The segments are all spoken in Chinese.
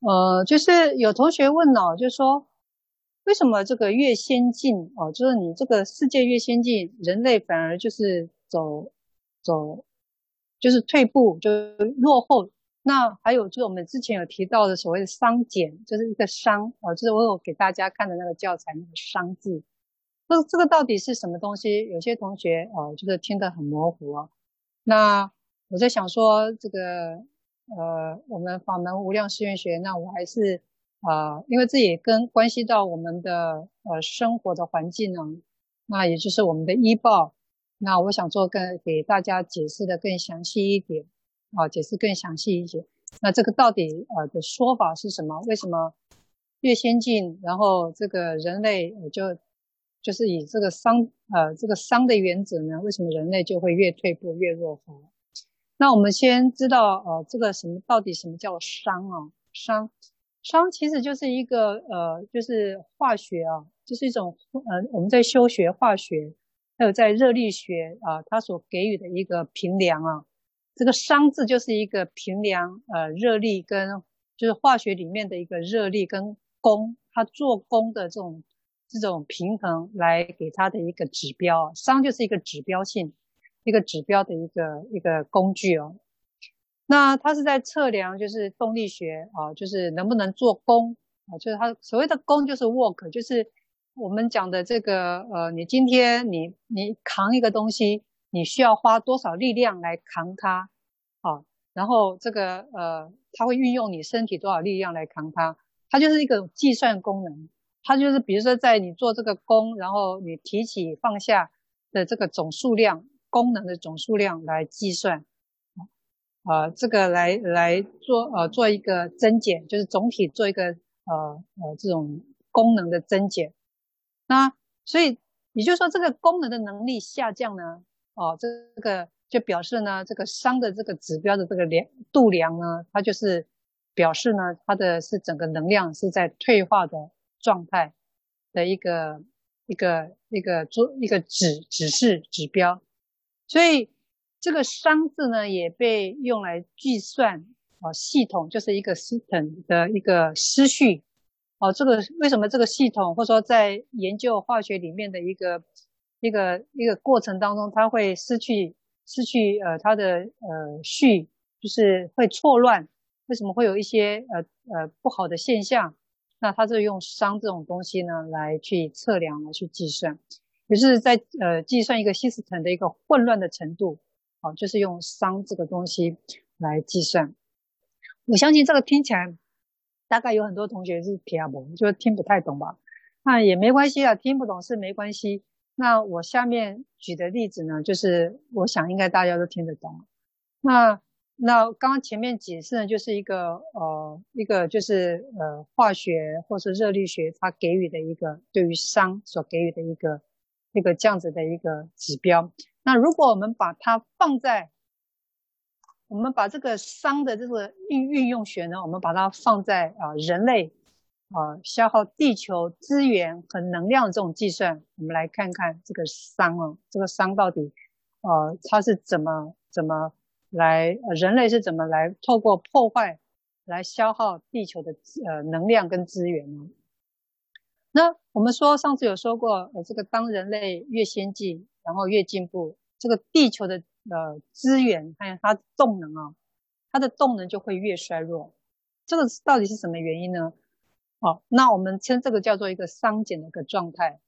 呃，就是有同学问哦，就说，为什么这个越先进哦，就是你这个世界越先进，人类反而就是走走，就是退步，就落后。那还有就是我们之前有提到的所谓的熵减，就是一个熵哦，就是我有给大家看的那个教材那个熵字。这这个到底是什么东西？有些同学哦，就是听得很模糊哦。那我在想说，这个呃，我们法门无量誓愿学，那我还是啊、因为这也跟关系到我们的呃生活的环境呢，那也就是我们的医报。那我想做更给大家解释的更详细一点啊，解释更详细一点。那这个到底呃的说法是什么？为什么越先进，然后这个人类呃就就是以这个熵呃这个熵的原则呢？为什么人类就会越退步越落后？那我们先知道呃这个什么到底什么叫熵啊？熵熵其实就是一个呃就是化学啊，就是一种呃我们在修学化学。还有在热力学啊，它所给予的一个平量啊，这个熵字就是一个平量呃热力跟就是化学里面的一个热力跟功，它做功的这种这种平衡来给它的一个指标。熵就是一个指标性一个指标的一个一个工具哦。那它是在测量就是动力学啊，就是能不能做功啊，就是它所谓的功就是 work，就是。我们讲的这个，呃，你今天你你扛一个东西，你需要花多少力量来扛它，啊，然后这个，呃，它会运用你身体多少力量来扛它，它就是一个计算功能，它就是比如说在你做这个功，然后你提起放下的这个总数量，功能的总数量来计算，啊，呃，这个来来做，呃，做一个增减，就是总体做一个，呃呃，这种功能的增减。那所以也就是说，这个功能的能力下降呢，哦，这个就表示呢，这个熵的这个指标的这个量度量呢，它就是表示呢，它的是整个能量是在退化的状态的一个一个一个做一个指指示指标。所以这个熵字呢，也被用来计算啊系统，就是一个 system 的一个思绪。哦，这个为什么这个系统，或者说在研究化学里面的一个一个一个过程当中，它会失去失去呃它的呃序，就是会错乱。为什么会有一些呃呃不好的现象？那它是用熵这种东西呢来去测量来去计算，就是在呃计算一个 system 的一个混乱的程度。好，就是用熵这个东西来计算。我相信这个听起来。大概有很多同学是听不懂，就听不太懂吧？那也没关系啊，听不懂是没关系。那我下面举的例子呢，就是我想应该大家都听得懂。那那刚刚前面解释呢，就是一个呃一个就是呃化学或是热力学它给予的一个对于熵所给予的一个一个这样子的一个指标。那如果我们把它放在我们把这个熵的这个运运用学呢，我们把它放在啊、人类啊、消耗地球资源和能量这种计算，我们来看看这个熵啊，这个熵到底呃它是怎么怎么来，人类是怎么来透过破坏来消耗地球的呃能量跟资源呢？那我们说上次有说过，呃这个当人类越先进，然后越进步，这个地球的。呃，资源还有它动能啊，它的动能就会越衰弱。这个到底是什么原因呢？好，那我们称这个叫做一个熵减的一个状态。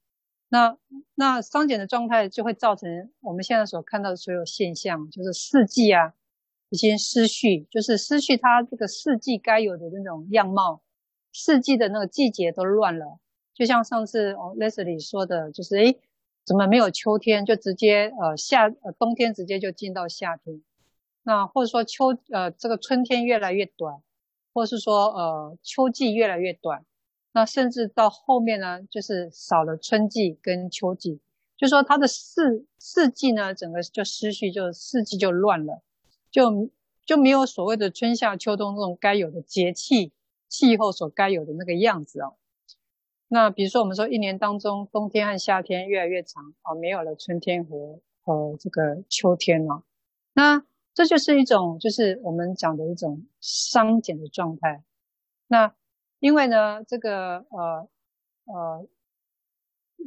那那熵减的状态就会造成我们现在所看到的所有现象，就是四季啊已经失序，就是失去它这个四季该有的那种样貌，四季的那个季节都乱了。就像上次哦 Leslie 说的，就是诶。怎么没有秋天？就直接呃夏呃冬天直接就进到夏天，那或者说秋呃这个春天越来越短，或是说呃秋季越来越短，那甚至到后面呢就是少了春季跟秋季，就说它的四四季呢整个就失序，就四季就乱了，就就没有所谓的春夏秋冬这种该有的节气气候所该有的那个样子哦。那比如说，我们说一年当中，冬天和夏天越来越长啊，没有了春天和和这个秋天了。那这就是一种，就是我们讲的一种熵减的状态。那因为呢，这个呃呃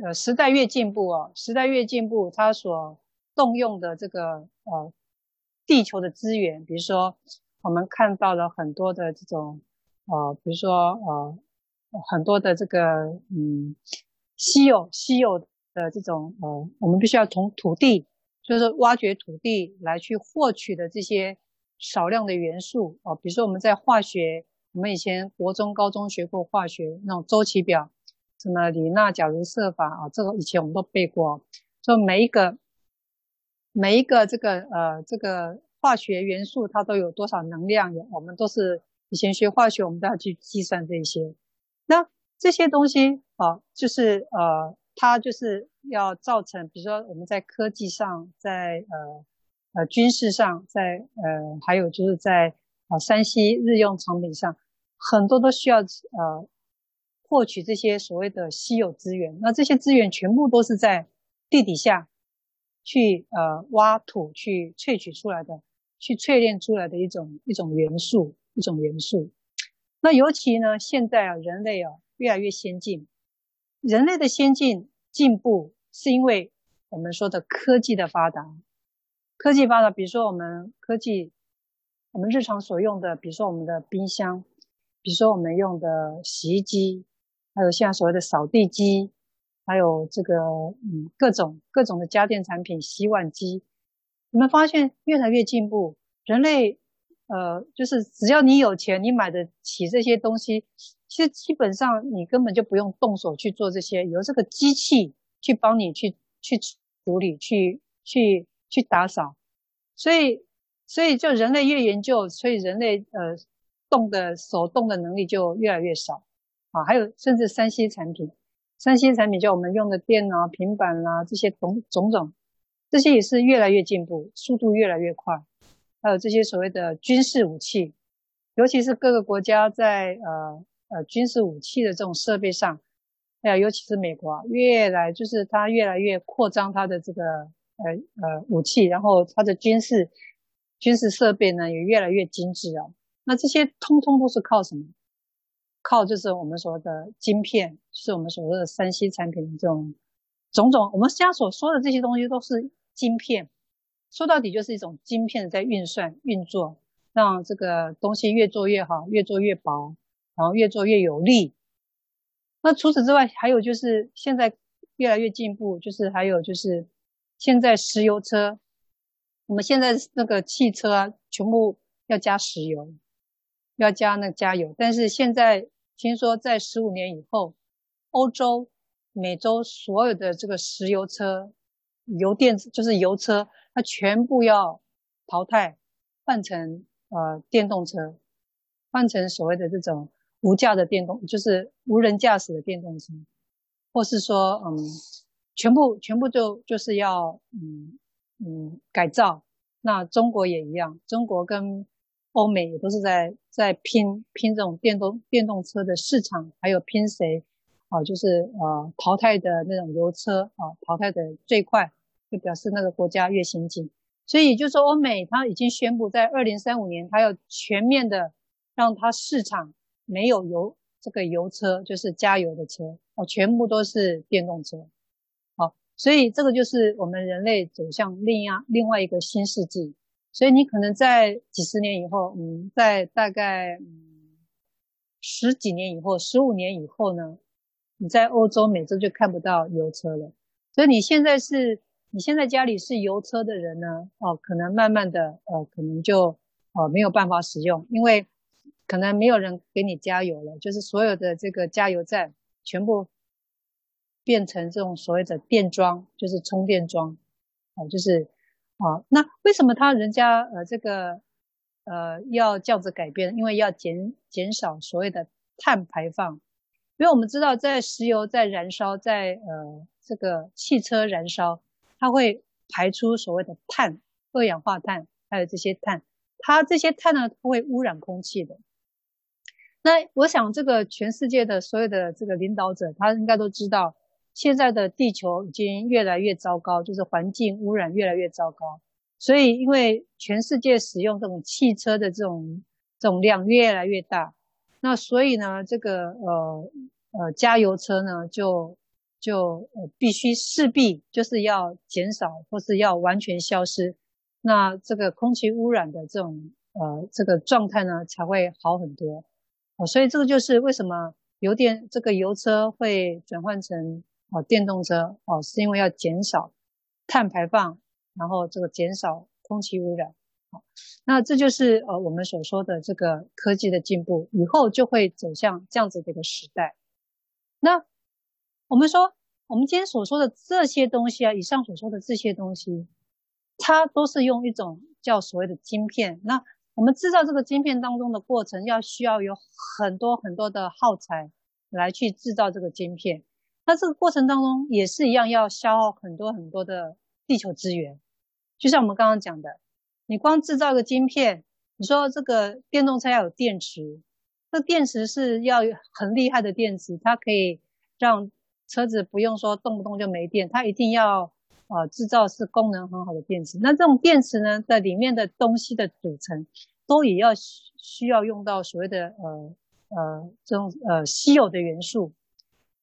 呃时代越进步哦，时代越进步，它所动用的这个呃地球的资源，比如说我们看到了很多的这种呃，比如说呃很多的这个嗯稀有稀有的这种呃，我们必须要从土地。就是挖掘土地来去获取的这些少量的元素啊，比如说我们在化学，我们以前国中、高中学过化学那种周期表，什么李娜假如设法啊，这个以前我们都背过。说每一个每一个这个呃这个化学元素它都有多少能量，我们都是以前学化学，我们都要去计算这些。这些东西啊，就是呃。它就是要造成，比如说我们在科技上，在呃呃军事上，在呃还有就是在啊山西日用产品上，很多都需要呃获取这些所谓的稀有资源。那这些资源全部都是在地底下去呃挖土去萃取出来的，去淬炼出来的一种一种元素，一种元素。那尤其呢，现在啊人类啊越来越先进。人类的先进进步，是因为我们说的科技的发达。科技发达，比如说我们科技，我们日常所用的，比如说我们的冰箱，比如说我们用的洗衣机，还有现在所谓的扫地机，还有这个嗯各种各种的家电产品，洗碗机，我们发现越来越进步。人类呃，就是只要你有钱，你买得起这些东西。其实基本上你根本就不用动手去做这些，由这个机器去帮你去去处理、去去去打扫。所以，所以就人类越研究，所以人类呃动的手动的能力就越来越少啊。还有甚至三 C 产品三 C 产品就我们用的电脑、平板啦、啊、这些种种种，这些也是越来越进步，速度越来越快。还有这些所谓的军事武器，尤其是各个国家在呃。呃，军事武器的这种设备上，还有尤其是美国啊，越来就是它越来越扩张它的这个呃呃武器，然后它的军事军事设备呢也越来越精致啊。那这些通通都是靠什么？靠就是我们所谓的晶片，是我们所谓的三 C 产品的这种种种。我们现在所说的这些东西都是晶片，说到底就是一种晶片在运算运作，让这个东西越做越好，越做越薄。然后越做越有利。那除此之外，还有就是现在越来越进步，就是还有就是现在石油车，我们现在那个汽车啊，全部要加石油，要加那加油。但是现在听说在十五年以后，欧洲、美洲所有的这个石油车、油电就是油车，它全部要淘汰，换成呃电动车，换成所谓的这种。无驾的电动就是无人驾驶的电动车，或是说，嗯，全部全部就就是要，嗯嗯改造。那中国也一样，中国跟欧美也都是在在拼拼这种电动电动车的市场，还有拼谁啊，就是呃淘汰的那种油车啊，淘汰的最快，就表示那个国家越先进。所以就说欧美它已经宣布，在二零三五年，它要全面的让它市场。没有油，这个油车就是加油的车哦，全部都是电动车，好，所以这个就是我们人类走向另一另外一个新世纪。所以你可能在几十年以后，嗯，在大概嗯十几年以后，十五年以后呢，你在欧洲、美洲就看不到油车了。所以你现在是，你现在家里是油车的人呢，哦，可能慢慢的，呃，可能就呃没有办法使用，因为。可能没有人给你加油了，就是所有的这个加油站全部变成这种所谓的电桩，就是充电桩，啊，就是啊，那为什么他人家呃这个呃要这样子改变？因为要减减少所谓的碳排放，因为我们知道在石油在燃烧，在呃这个汽车燃烧，它会排出所谓的碳，二氧化碳，还有这些碳，它这些碳呢它会污染空气的。那我想，这个全世界的所有的这个领导者，他应该都知道，现在的地球已经越来越糟糕，就是环境污染越来越糟糕。所以，因为全世界使用这种汽车的这种这种量越来越大，那所以呢，这个呃呃加油车呢，就就呃必须势必就是要减少或是要完全消失，那这个空气污染的这种呃这个状态呢才会好很多。哦，所以这个就是为什么油电这个油车会转换成哦电动车哦，是因为要减少碳排放，然后这个减少空气污染。好，那这就是呃我们所说的这个科技的进步，以后就会走向这样子的一个时代。那我们说，我们今天所说的这些东西啊，以上所说的这些东西，它都是用一种叫所谓的晶片。那我们制造这个晶片当中的过程，要需要有很多很多的耗材来去制造这个晶片。那这个过程当中也是一样，要消耗很多很多的地球资源，就像我们刚刚讲的。你光制造一个晶片，你说这个电动车要有电池，这电池是要很厉害的电池，它可以让车子不用说动不动就没电，它一定要呃制造是功能很好的电池。那这种电池呢，在里面的东西的组成，都也要需要用到所谓的呃呃这种呃稀有的元素，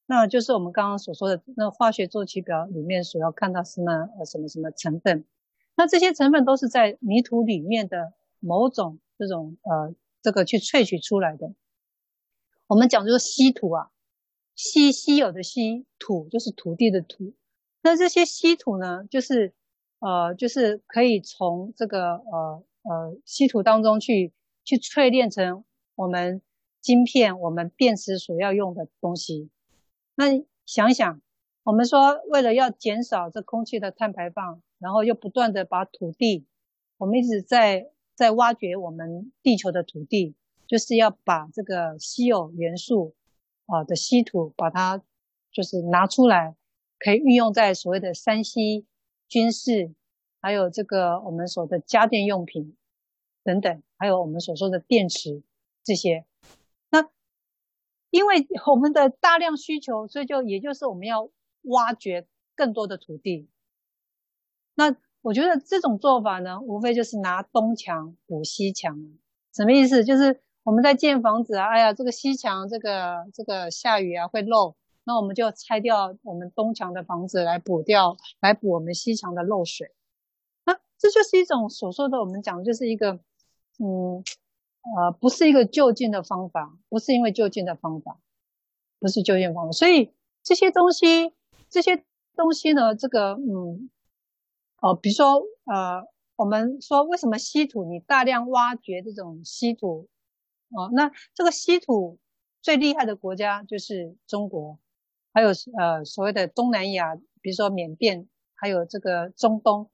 那就是我们刚刚所说的那化学周期表里面所要看到什么呃什么什么成分。那这些成分都是在泥土里面的某种这种呃这个去萃取出来的。我们讲就是稀土啊，稀稀有的稀土就是土地的土。那这些稀土呢，就是呃就是可以从这个呃呃稀土当中去去淬炼成我们晶片、我们电池所要用的东西。那想想，我们说为了要减少这空气的碳排放。然后又不断的把土地，我们一直在在挖掘我们地球的土地，就是要把这个稀有元素啊的稀土，把它就是拿出来，可以运用在所谓的 3C 军事，还有这个我们所的家电用品等等，还有我们所说的电池这些。那因为我们的大量需求，所以就也就是我们要挖掘更多的土地。那我觉得这种做法呢，无非就是拿东墙补西墙，什么意思？就是我们在建房子啊，哎呀，这个西墙这个这个下雨啊会漏，那我们就拆掉我们东墙的房子来补掉，来补我们西墙的漏水。那这就是一种所说的我们讲的就是一个，嗯，呃，不是一个就近的方法，不是因为就近的方法，不是就近方法。所以这些东西，这些东西呢，这个，嗯。哦，比如说，呃，我们说为什么稀土你大量挖掘这种稀土，哦，那这个稀土最厉害的国家就是中国，还有呃所谓的东南亚，比如说缅甸，还有这个中东，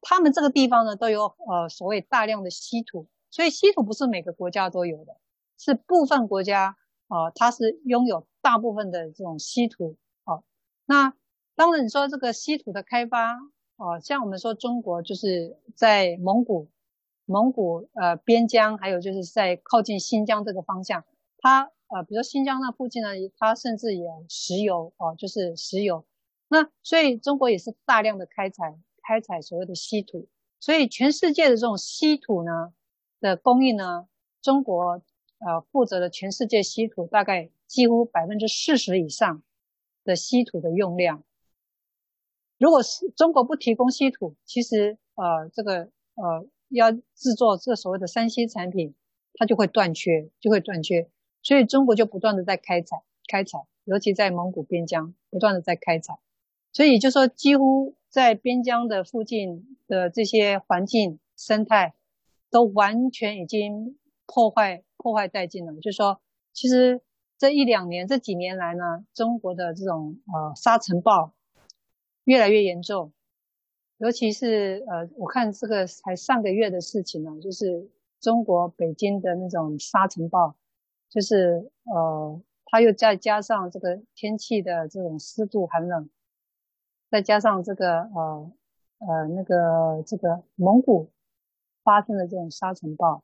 他们这个地方呢都有呃所谓大量的稀土，所以稀土不是每个国家都有的，是部分国家啊，它是拥有大部分的这种稀土，哦，那当然你说这个稀土的开发。哦，像我们说中国就是在蒙古，蒙古呃边疆，还有就是在靠近新疆这个方向，它呃，比如说新疆那附近呢，它甚至有石油哦，就是石油。那所以中国也是大量的开采开采所谓的稀土，所以全世界的这种稀土呢的供应呢，中国呃负责了全世界稀土大概几乎百分之四十以上的稀土的用量。如果是中国不提供稀土，其实呃这个呃要制作这所谓的三 C 产品，它就会断缺，就会断缺。所以中国就不断的在开采开采，尤其在蒙古边疆不断的在开采。所以就说几乎在边疆的附近的这些环境生态都完全已经破坏破坏殆尽了。就说其实这一两年这几年来呢，中国的这种呃沙尘暴。越来越严重，尤其是呃，我看这个才上个月的事情呢，就是中国北京的那种沙尘暴，就是呃，它又再加上这个天气的这种湿度寒冷，再加上这个呃呃那个这个蒙古发生的这种沙尘暴，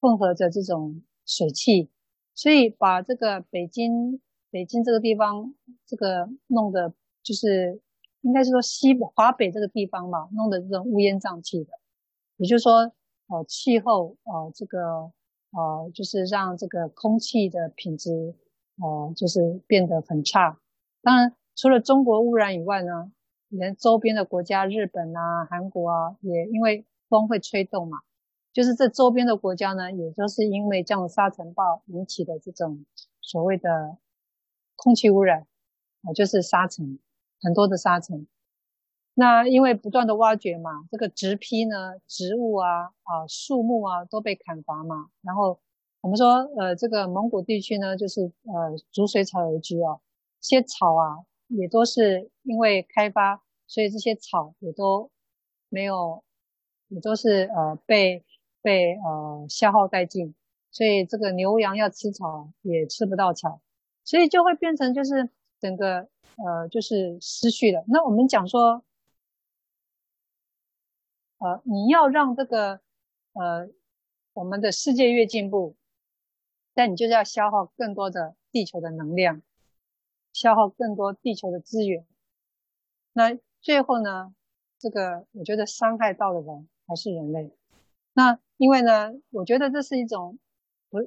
混合着这种水汽，所以把这个北京北京这个地方这个弄得就是。应该是说西华北这个地方嘛，弄得这种乌烟瘴气的，也就是说，呃，气候，呃，这个，呃，就是让这个空气的品质，呃，就是变得很差。当然，除了中国污染以外呢，连周边的国家，日本啊、韩国啊，也因为风会吹动嘛，就是这周边的国家呢，也都是因为这样的沙尘暴引起的这种所谓的空气污染，啊、就是沙尘，很多的沙尘。那因为不断的挖掘嘛，这个植批呢，植物啊啊树木啊都被砍伐嘛，然后我们说呃这个蒙古地区呢，就是呃逐水草而居啊，这些草啊也都是因为开发，所以这些草也都没有，也都是呃被被呃消耗殆尽，所以这个牛羊要吃草也吃不到草，所以就会变成就是整个呃就是失去了。那我们讲说。呃，你要让这个呃我们的世界越进步，但你就是要消耗更多的地球的能量，消耗更多地球的资源。那最后呢，这个我觉得伤害到的人还是人类。那因为呢，我觉得这是一种不，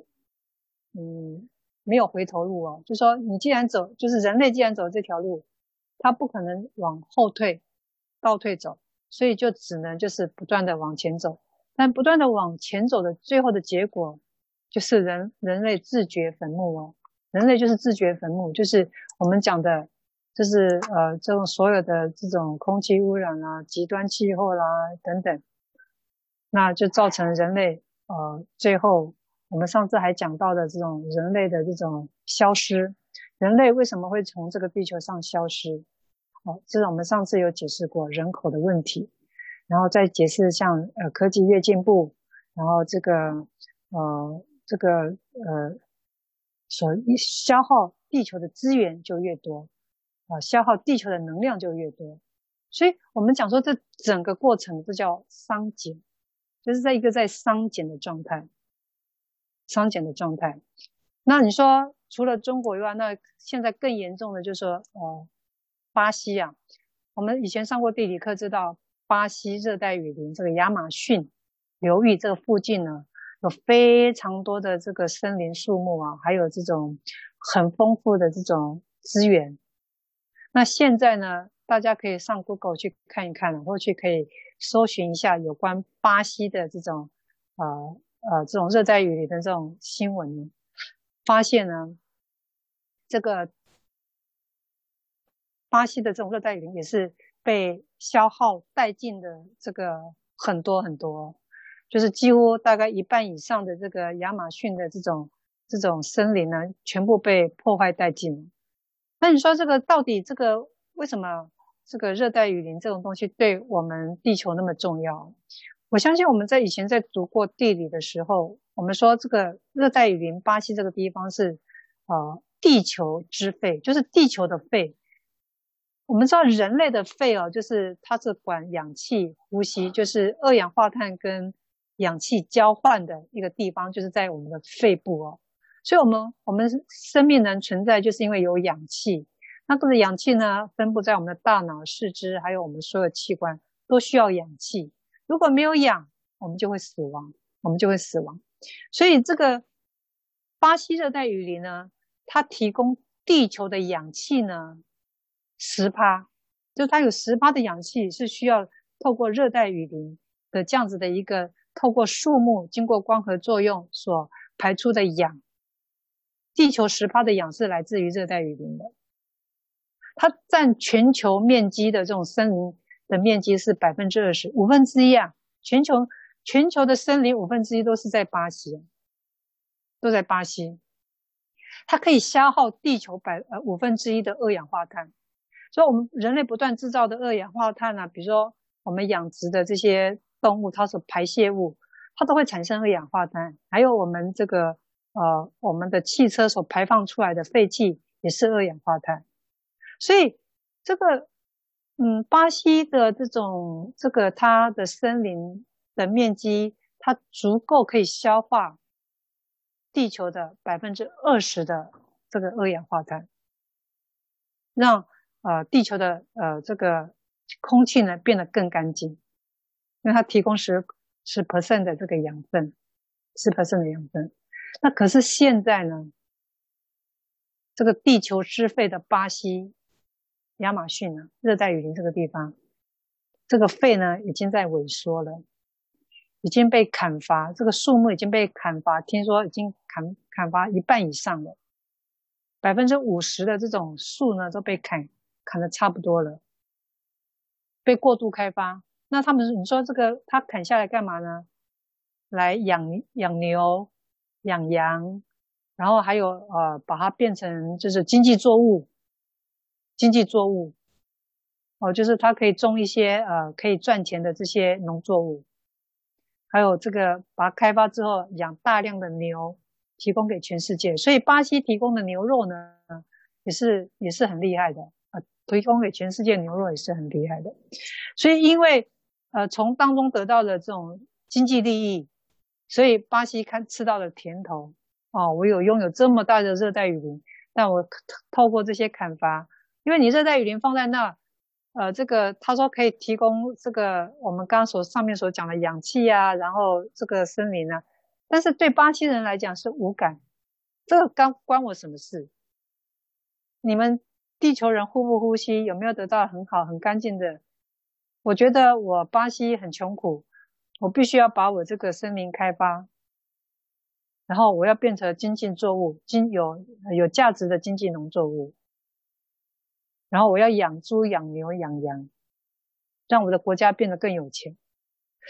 嗯，没有回头路哦。就说你既然走，就是人类既然走这条路，他不可能往后退、倒退走。所以就只能就是不断的往前走，但不断的往前走的最后的结果，就是人人类自掘坟墓哦。人类就是自掘坟墓，就是我们讲的，就是呃这种所有的这种空气污染啊、极端气候啦等等，那就造成人类呃最后我们上次还讲到的这种人类的这种消失，人类为什么会从这个地球上消失？哦，这是我们上次有解释过人口的问题，然后再解释像呃科技越进步，然后这个呃这个呃所消耗地球的资源就越多，啊、呃、消耗地球的能量就越多，所以我们讲说这整个过程这叫熵减，就是在一个在熵减的状态，熵减的状态。那你说除了中国以外，那现在更严重的就是说呃。巴西啊，我们以前上过地理课，知道巴西热带雨林这个亚马逊流域这个附近呢，有非常多的这个森林树木啊，还有这种很丰富的这种资源。那现在呢，大家可以上 Google 去看一看，或去可以搜寻一下有关巴西的这种呃呃这种热带雨林的这种新闻，发现呢，这个。巴西的这种热带雨林也是被消耗殆尽的，这个很多很多，就是几乎大概一半以上的这个亚马逊的这种这种森林呢，全部被破坏殆尽。那你说这个到底这个为什么这个热带雨林这种东西对我们地球那么重要？我相信我们在以前在读过地理的时候，我们说这个热带雨林巴西这个地方是呃地球之肺，就是地球的肺。我们知道人类的肺哦，就是它是管氧气呼吸，就是二氧化碳跟氧气交换的一个地方，就是在我们的肺部哦。所以，我们我们生命能存在，就是因为有氧气。那这个氧气呢，分布在我们的大脑、四肢，还有我们所有器官都需要氧气。如果没有氧，我们就会死亡，我们就会死亡。所以，这个巴西热带雨林呢，它提供地球的氧气呢。十趴，就它有十趴的氧气是需要透过热带雨林的这样子的一个透过树木经过光合作用所排出的氧。地球十趴的氧是来自于热带雨林的，它占全球面积的这种森林的面积是百分之二十，五分之一啊！全球全球的森林五分之一都是在巴西，都在巴西，它可以消耗地球百呃五分之一的二氧化碳。所以，我们人类不断制造的二氧化碳呢、啊，比如说我们养殖的这些动物，它所排泄物，它都会产生二氧化碳。还有我们这个呃，我们的汽车所排放出来的废气也是二氧化碳。所以，这个嗯，巴西的这种这个它的森林的面积，它足够可以消化地球的百分之二十的这个二氧化碳，让。呃，地球的呃这个空气呢变得更干净，因为它提供十十 percent 的这个养分，十 percent 的养分。那可是现在呢，这个地球之肺的巴西、亚马逊呢，热带雨林这个地方，这个肺呢已经在萎缩了，已经被砍伐，这个树木已经被砍伐，听说已经砍砍伐一半以上了，百分之五十的这种树呢都被砍砍得差不多了，被过度开发。那他们，你说这个他砍下来干嘛呢？来养养牛、养羊，然后还有呃，把它变成就是经济作物，经济作物，哦，就是它可以种一些呃可以赚钱的这些农作物，还有这个把它开发之后养大量的牛，提供给全世界。所以巴西提供的牛肉呢，也是也是很厉害的，提供给全世界牛肉也是很厉害的。所以因为呃从当中得到的这种经济利益。所以巴西看吃到了甜头哦，我有拥有这么大的热带雨林，但我透过这些砍伐，因为你热带雨林放在那，呃，这个他说可以提供这个我们刚刚所上面所讲的氧气啊，然后这个森林啊，但是对巴西人来讲是无感，这个关关我什么事？你们地球人呼不呼吸，有没有得到很好很干净的？我觉得我巴西很穷苦。我必须要把我这个森林开发，然后我要变成经济作物，经有有价值的经济农作物，然后我要养猪、养牛、养羊，让我的国家变得更有钱。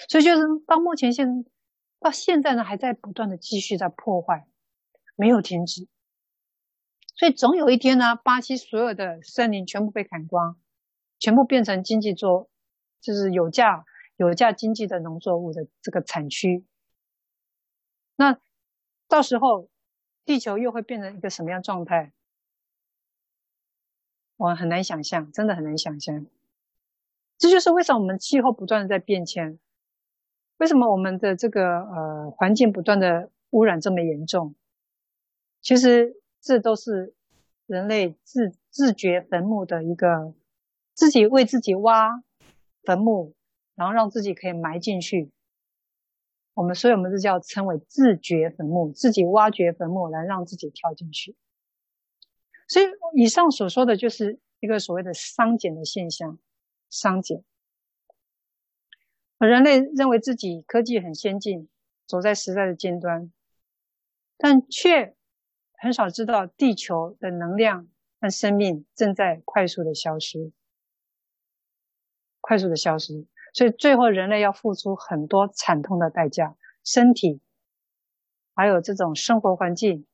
所以就是到目前现到现在呢，还在不断的继续在破坏，没有停止。所以总有一天呢，巴西所有的森林全部被砍光，全部变成经济作，就是有价。有价经济的农作物的这个产区，那到时候地球又会变成一个什么样状态？我很难想象，真的很难想象。这就是为什么我们气候不断的在变迁，为什么我们的这个呃环境不断的污染这么严重？其实这都是人类自自掘坟墓的一个，自己为自己挖坟墓。然后让自己可以埋进去，我们所以我们这叫称为自掘坟墓，自己挖掘坟墓来让自己跳进去。所以以上所说的就是一个所谓的熵减的现象，熵减。人类认为自己科技很先进，走在时代的尖端，但却很少知道地球的能量和生命正在快速的消失，快速的消失。所以最后，人类要付出很多惨痛的代价，身体，还有这种生活环境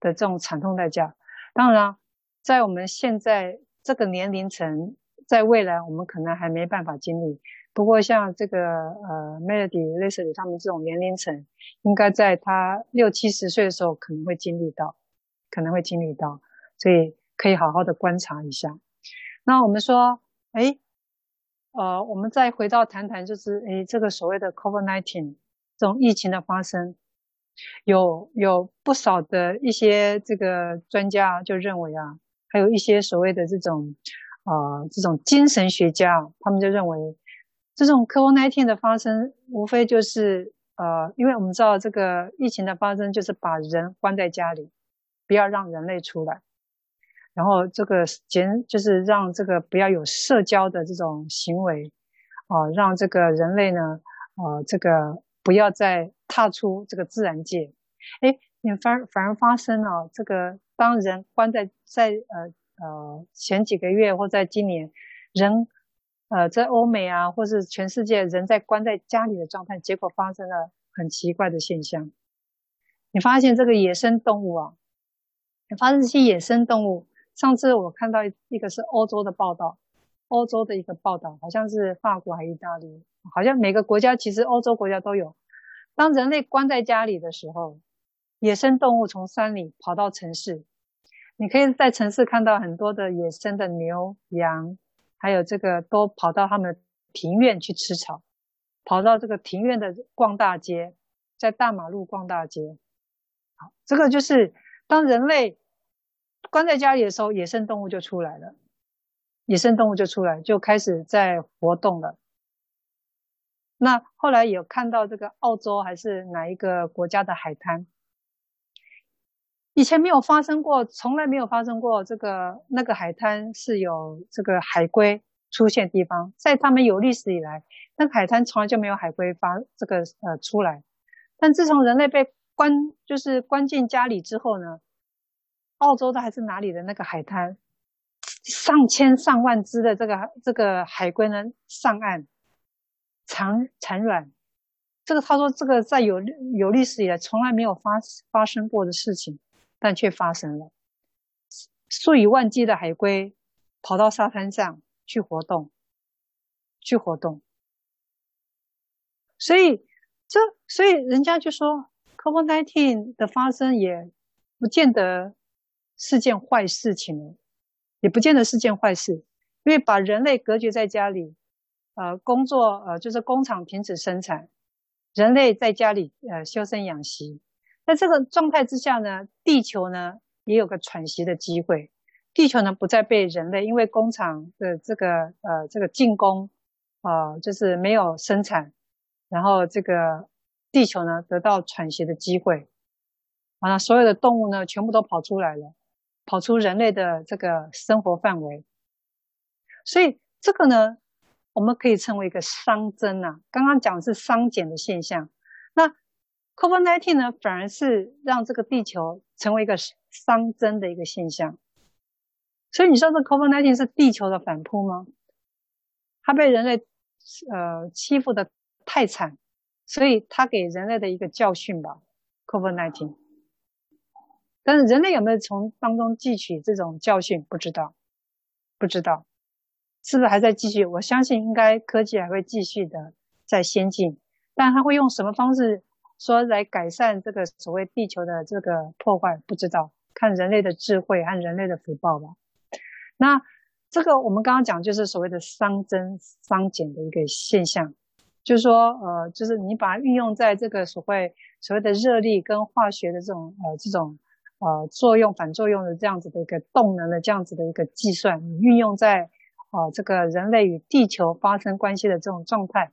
的这种惨痛代价。当然，在我们现在这个年龄层，在未来我们可能还没办法经历。不过，像这个呃，Melody、Leslie 他们这种年龄层，应该在他六七十岁的时候可能会经历到，可能会经历到，所以可以好好的观察一下。那我们说，哎。呃，我们再回到谈谈，就是诶，这个所谓的 COVID-19 这种疫情的发生，有有不少的一些这个专家就认为啊，还有一些所谓的这种呃这种精神学家，他们就认为，这种 COVID-19 的发生，无非就是呃，因为我们知道这个疫情的发生，就是把人关在家里，不要让人类出来。然后这个减就是让这个不要有社交的这种行为，啊、让这个人类呢，呃，这个不要再踏出这个自然界。哎，你反反而发生了这个，当人关在在呃呃前几个月或在今年，人呃在欧美啊，或是全世界人在关在家里的状态，结果发生了很奇怪的现象。你发现这个野生动物啊，你发现这些野生动物。上次我看到一个是欧洲的报道，欧洲的一个报道，好像是法国还是意大利，好像每个国家其实欧洲国家都有。当人类关在家里的时候，野生动物从山里跑到城市，你可以在城市看到很多的野生的牛、羊，还有这个都跑到他们庭院去吃草，跑到这个庭院的逛大街，在大马路逛大街。好，这个就是当人类。关在家里的时候，野生动物就出来了。野生动物就出来，就开始在活动了。那后来有看到这个澳洲还是哪一个国家的海滩，以前没有发生过，从来没有发生过这个那个海滩是有这个海龟出现地方，在他们有历史以来，那个海滩从来就没有海龟发这个呃出来。但自从人类被关就是关进家里之后呢，澳洲的还是哪里的那个海滩，上千上万只的这个这个海龟呢上岸产产卵。这个他说这个在有有历史以来从来没有发发生过的事情，但却发生了，数以万计的海龟跑到沙滩上去活动，去活动。所以这所以人家就说，COVID-19 的发生也不见得是件坏事情，也不见得是件坏事，因为把人类隔绝在家里，呃，工作呃就是工厂停止生产。人类在家里呃修身养息，在这个状态之下呢，地球呢也有个喘息的机会。地球呢不再被人类因为工厂的这个呃这个进攻，啊、就是没有生产，然后这个地球呢得到喘息的机会，完了所有的动物呢全部都跑出来了，跑出人类的这个生活范围。所以这个呢。我们可以称为一个熵增啊，刚刚讲的是熵减的现象，COVID-19 呢，反而是让这个地球成为一个熵增的一个现象。所以你说这 COVID-19 是地球的反扑吗？它被人类呃欺负得太惨，所以它给人类的一个教训吧，COVID-19。但是人类有没有从当中汲取这种教训？不知道，不知道。是不是还在继续？我相信应该科技还会继续的在先进，但它会用什么方式说来改善这个所谓地球的这个破坏？不知道，看人类的智慧和人类的福报吧。那这个我们刚刚讲就是所谓的熵增熵减的一个现象，就是说呃，就是你把它运用在这个所谓所谓的热力跟化学的这种呃这种呃作用反作用的这样子的一个动能的这样子的一个计算，你运用在。哦，这个人类与地球发生关系的这种状态，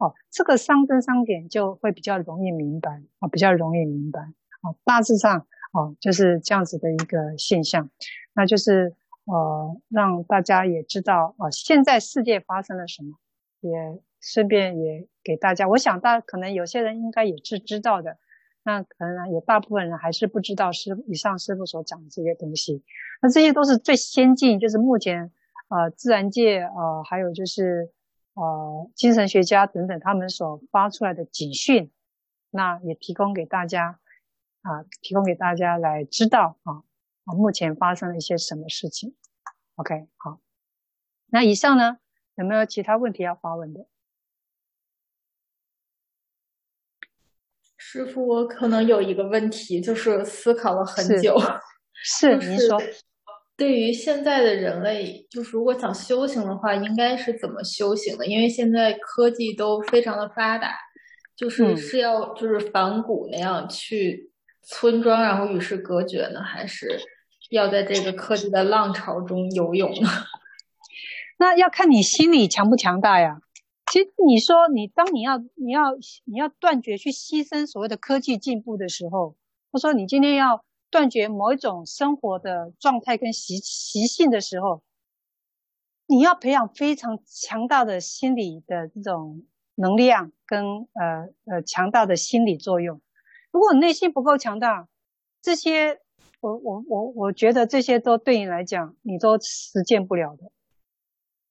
哦，这个商跟商点就会比较容易明白，啊，比较容易明白，啊，大致上，哦，就是这样子的一个现象，那就是呃，让大家也知道，啊，现在世界发生了什么，也顺便也给大家，我想大可能有些人应该也是知道的，那可能有大部分人还是不知道师以上师傅所讲的这些东西，那这些都是最先进，就是目前。呃，自然界啊、呃，还有就是呃，精神学家等等，他们所发出来的警讯，那也提供给大家啊、呃，提供给大家来知道啊啊，目前发生了一些什么事情。OK，好，那以上呢，有没有其他问题要发问的？师傅，我可能有一个问题，就是思考了很久。是，是您说。对于现在的人类，就是如果想修行的话，应该是怎么修行的？因为现在科技都非常的发达，就是是要就是反骨那样去村庄，然后与世隔绝呢，还是要在这个科技的浪潮中游泳呢？那要看你心里强不强大呀。其实你说你当你要你要你要断绝去牺牲所谓的科技进步的时候，他说你今天要。断绝某一种生活的状态跟习习性的时候，你要培养非常强大的心理的这种能量跟呃呃强大的心理作用。如果你内心不够强大，这些我我我我觉得这些都对你来讲你都实践不了的。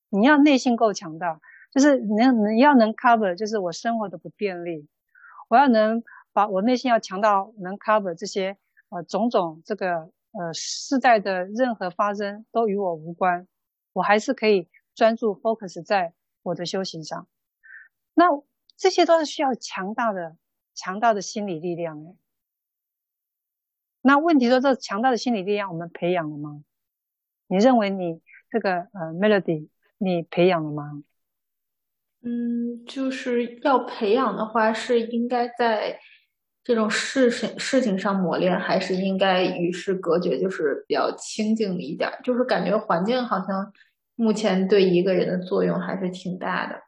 你要内心够强大，就是你能你要能 cover，就是我生活的不便利，我要能把我内心要强到能 cover 这些。呃，种种这个呃世代的任何发生都与我无关，我还是可以专注 focus 在我的修行上。那这些都是需要强大的、强大的心理力量诶。那问题说，这强大的心理力量我们培养了吗？你认为你这个呃 Melody 你培养了吗？嗯，就是要培养的话，是应该在。这种事情事情上磨练，还是应该与世隔绝，就是比较清静一点。就是感觉环境好像目前对一个人的作用还是挺大的。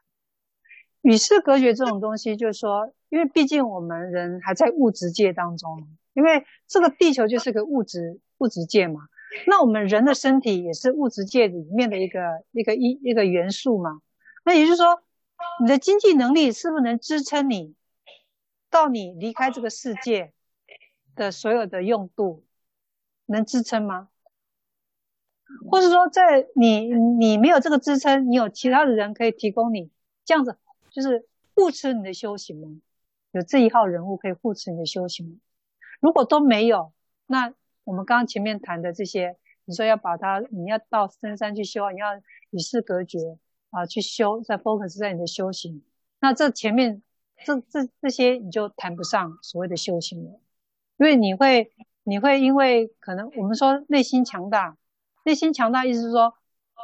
与世隔绝这种东西，就是说，因为毕竟我们人还在物质界当中，因为这个地球就是个物质物质界嘛。那我们人的身体也是物质界里面的一个一个一一个元素嘛。那也就是说，你的经济能力是不是能支撑你到你离开这个世界的所有的用度，能支撑吗？或者说，在你你没有这个支撑，你有其他的人可以提供你这样子，就是护持你的修行吗？有这一号人物可以护持你的修行吗？如果都没有，那我们刚刚前面谈的这些，你说要把它，你要到深山去修，你要与世隔绝啊，去修，在 focus 在你的修行，那这前面这这这些你就谈不上所谓的修行了，因为你会你会因为可能我们说内心强大。内心强大，意思是说，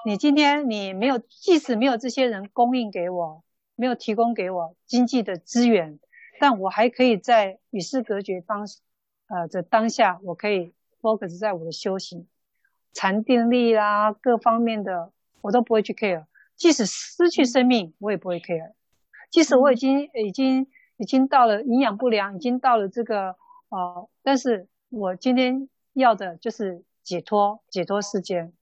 你今天你没有，即使没有这些人供应给我，没有提供给我经济的资源，但我还可以在与世隔绝当，呃的当下，我可以 focus 在我的修行，禅定力啦，各方面的我都不会去 care。即使失去生命，我也不会 care。即使我已经已经已经到了营养不良，已经到了这个呃，但是我今天要的就是。解脱，解脱世间。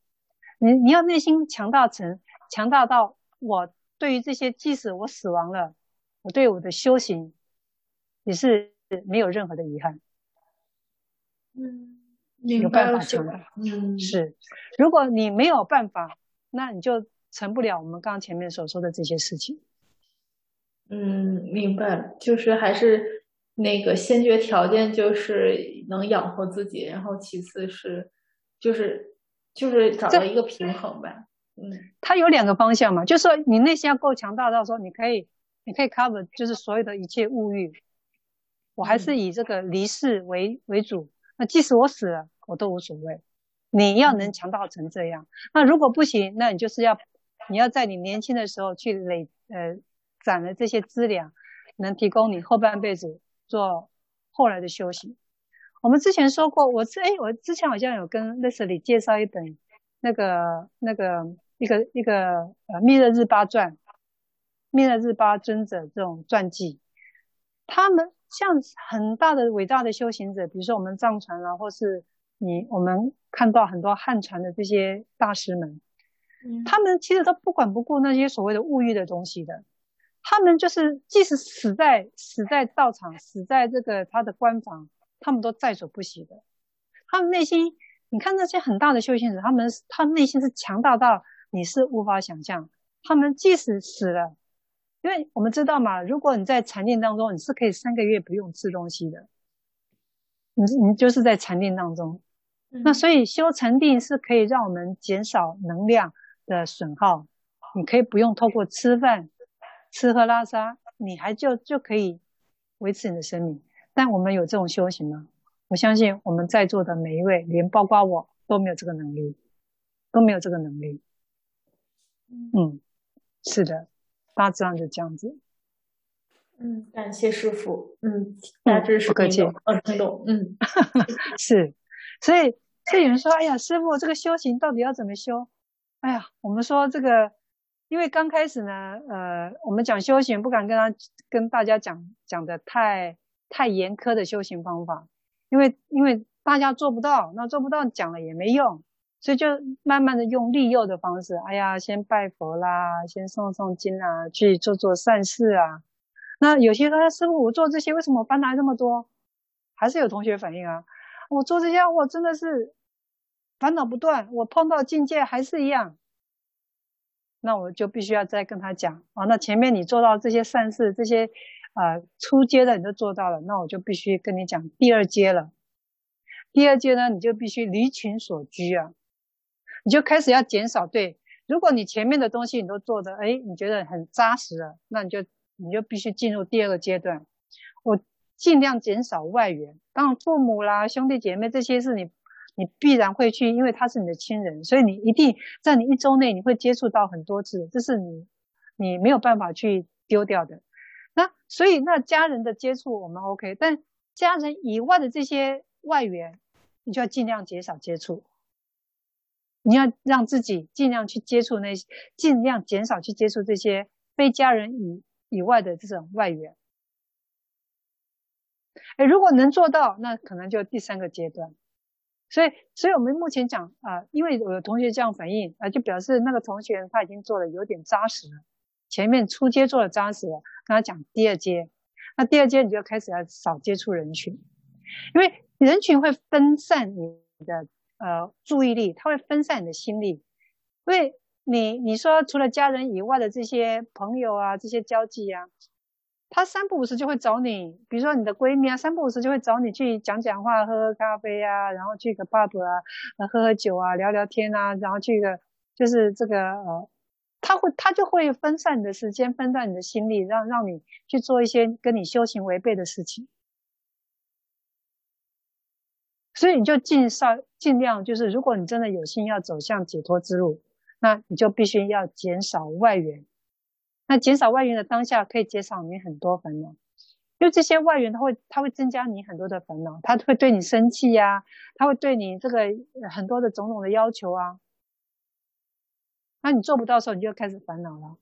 你你要内心强大成，强大到我对于这些，即使我死亡了，我对我的修行也是没有任何的遗憾。嗯，有办法强大。嗯，是。如果你没有办法，那你就成不了我们刚刚前面所说的这些事情。嗯，明白。就是还是那个先决条件，就是能养活自己，然后其次是。就是就是找到一个平衡吧，嗯，它有两个方向嘛，就是说你内心要够强大到说你可以，你可以 cover 就是所有的一切物欲，我还是以这个离世为为主，那即使我死了，我都无所谓。你要能强大成这样，那如果不行，那你就是要你要在你年轻的时候去累呃攒了这些资粮，能提供你后半辈子做后来的修行。我们之前说过，我是哎，我之前好像有跟 Leslie 介绍一本那个那个一个一个呃密勒日巴传，密勒日巴尊者这种传记，他们像很大的伟大的修行者，比如说我们藏传啊，或是你我们看到很多汉传的这些大师们，嗯，他们其实都不管不顾那些所谓的物欲的东西的，他们就是即使死在死在道场，死在这个他的官房。他们都在所不惜的，他们内心，你看那些很大的修行者，他们他们内心是强大到你是无法想象。他们即使死了，因为我们知道嘛，如果你在禅定当中，你是可以三个月不用吃东西的，你你就是在禅定当中。那所以修禅定是可以让我们减少能量的损耗，你可以不用透过吃饭、吃喝拉撒，你还就就可以维持你的生命。但我们有这种修行吗？我相信我们在座的每一位，连包括我都没有这个能力，都没有这个能力。嗯，是的，大致上就这样子。嗯，感谢师傅。嗯，大致是不客气。嗯，听懂。嗯 是。所以，所以有人说：“哎呀，师傅，这个修行到底要怎么修？”哎呀，我们说这个，因为刚开始呢，呃，我们讲修行，不敢跟他跟大家讲讲的太。太严苛的修行方法，因为因为大家做不到，那做不到讲了也没用，所以就慢慢的用利诱的方式，哎呀，先拜佛啦，先诵诵经啊，去做做善事啊。那有些人说，师父，我做这些为什么烦恼这么多？还是有同学反映啊，我做这些我真的是烦恼不断，我碰到境界还是一样。那我就必须要再跟他讲啊，那前面你做到这些善事，这些。啊，初阶的你都做到了，那我就必须跟你讲第二阶了。第二阶呢，你就必须离群索居啊，你就开始要减少。对，如果你前面的东西你都做的，哎，你觉得很扎实了，那你就你就必须进入第二个阶段。我尽量减少外援，当然父母啦、兄弟姐妹这些是你你必然会去，因为他是你的亲人，所以你一定在你一周内你会接触到很多次，这是你你没有办法去丢掉的。那所以，那家人的接触我们 OK，但家人以外的这些外援，你就要尽量减少接触。你要让自己尽量去接触那些，尽量减少去接触这些非家人以以外的这种外援。哎，如果能做到，那可能就第三个阶段。所以，所以我们目前讲啊、因为有同学这样反应啊、就表示那个同学他已经做的有点扎实了，前面初阶做的扎实了，跟他讲第二阶，那第二阶你就开始要少接触人群，因为人群会分散你的呃注意力，它会分散你的心力，因为你你说除了家人以外的这些朋友啊，这些交际啊。他三不五时就会找你，比如说你的闺蜜啊，三不五时就会找你去讲讲话、喝喝咖啡啊，然后去个 pub 啊，喝喝酒啊，聊聊天啊，然后去个就是这个呃，他会他就会分散你的时间，分散你的心力，让让你去做一些跟你修行违背的事情。所以你就尽少尽量就是，如果你真的有心要走向解脱之路，那你就必须要减少外援。那减少外援的当下，可以减少你很多烦恼，因为这些外援，它会它会增加你很多的烦恼，它会对你生气呀，它会对你这个很多的种种的要求啊，那你做不到的时候，你就开始烦恼了。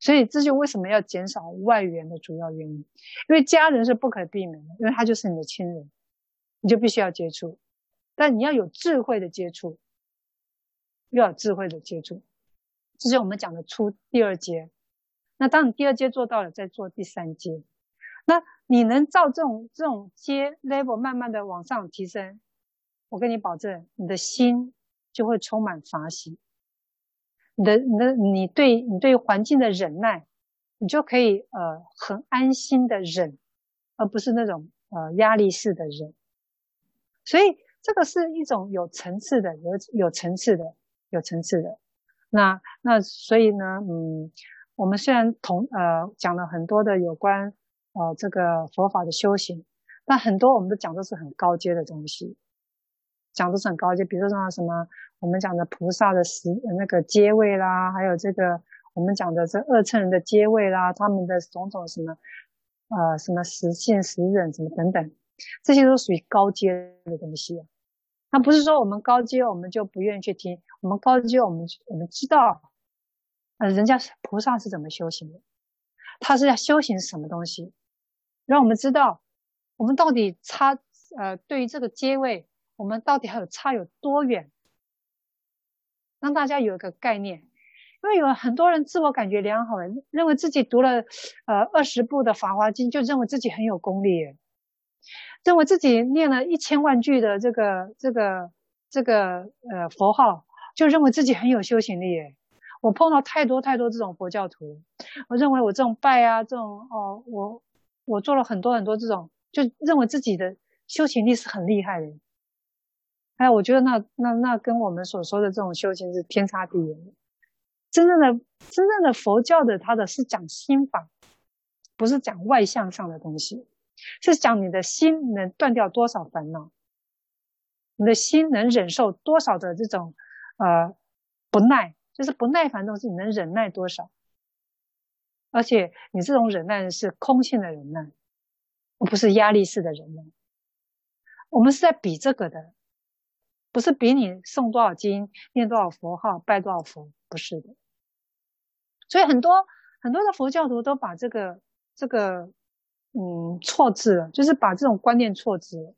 所以这就为什么要减少外援的主要原因，因为家人是不可避免的，因为他就是你的亲人，你就必须要接触，但你要有智慧的接触，要有智慧的接触。这是我们讲的初第二阶，那当你第二阶做到了，再做第三阶。那你能照这种这种阶 level 慢慢的往上提升，我跟你保证，你的心就会充满法喜。你的你的你对你对环境的忍耐，你就可以呃很安心的忍，而不是那种呃压力式的忍。所以这个是一种有层次的，有有层次的，有层次的。那那所以呢，嗯，我们虽然同呃讲了很多的有关呃这个佛法的修行，但很多我们都讲的是很高阶的东西，讲的是很高阶，比如说像什么我们讲的菩萨的十那个阶位啦，还有这个我们讲的这二乘人的阶位啦，他们的种种什么呃什么十性十忍什么等等，这些都属于高阶的东西。那不是说我们高阶，我们就不愿意去听。我们高阶，我们我们知道，呃，人家是菩萨是怎么修行的，他是要修行什么东西，让我们知道，我们到底差，呃，对于这个阶位，我们到底还有差有多远，让大家有一个概念。因为有很多人自我感觉良好，认为自己读了呃二十部的《法华经》，就认为自己很有功力。认为自己念了一千万句的这个这个这个呃佛号，就认为自己很有修行力耶。我碰到太多太多这种佛教徒，我认为我这种拜啊，这种哦，我我做了很多很多这种，就认为自己的修行力是很厉害的。哎，我觉得那那那跟我们所说的这种修行是天差地远的。真正的真正的佛教的，它的是讲心法，不是讲外向上的东西。是讲你的心能断掉多少烦恼，你的心能忍受多少的这种呃不耐，就是不耐烦的东西，你能忍耐多少？而且你这种忍耐是空性的忍耐，而不是压力式的忍耐。我们是在比这个的，不是比你诵多少经、念多少佛号、拜多少佛，不是的。所以很多很多的佛教徒都把这个这个。嗯，错置了，就是把这种观念错置了，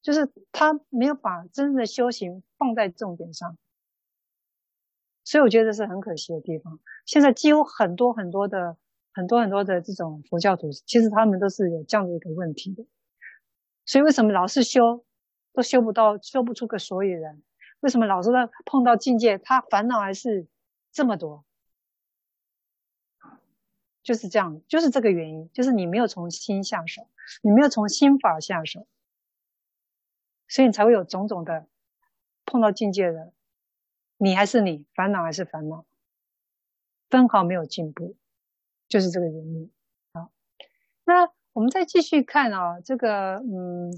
就是他没有把真正的修行放在重点上，所以我觉得是很可惜的地方。现在几乎很多很多的很多很多的这种佛教徒，其实他们都是有这样的一个问题的。所以为什么老是修都修不到，修不出个所以然？为什么老是在碰到境界，他烦恼还是这么多？就是这样，就是这个原因，就是你没有从心下手，你没有从心法下手，所以你才会有种种的碰到境界的，你还是你，烦恼还是烦恼，分毫没有进步，就是这个原因。好，那我们再继续看啊，这个嗯。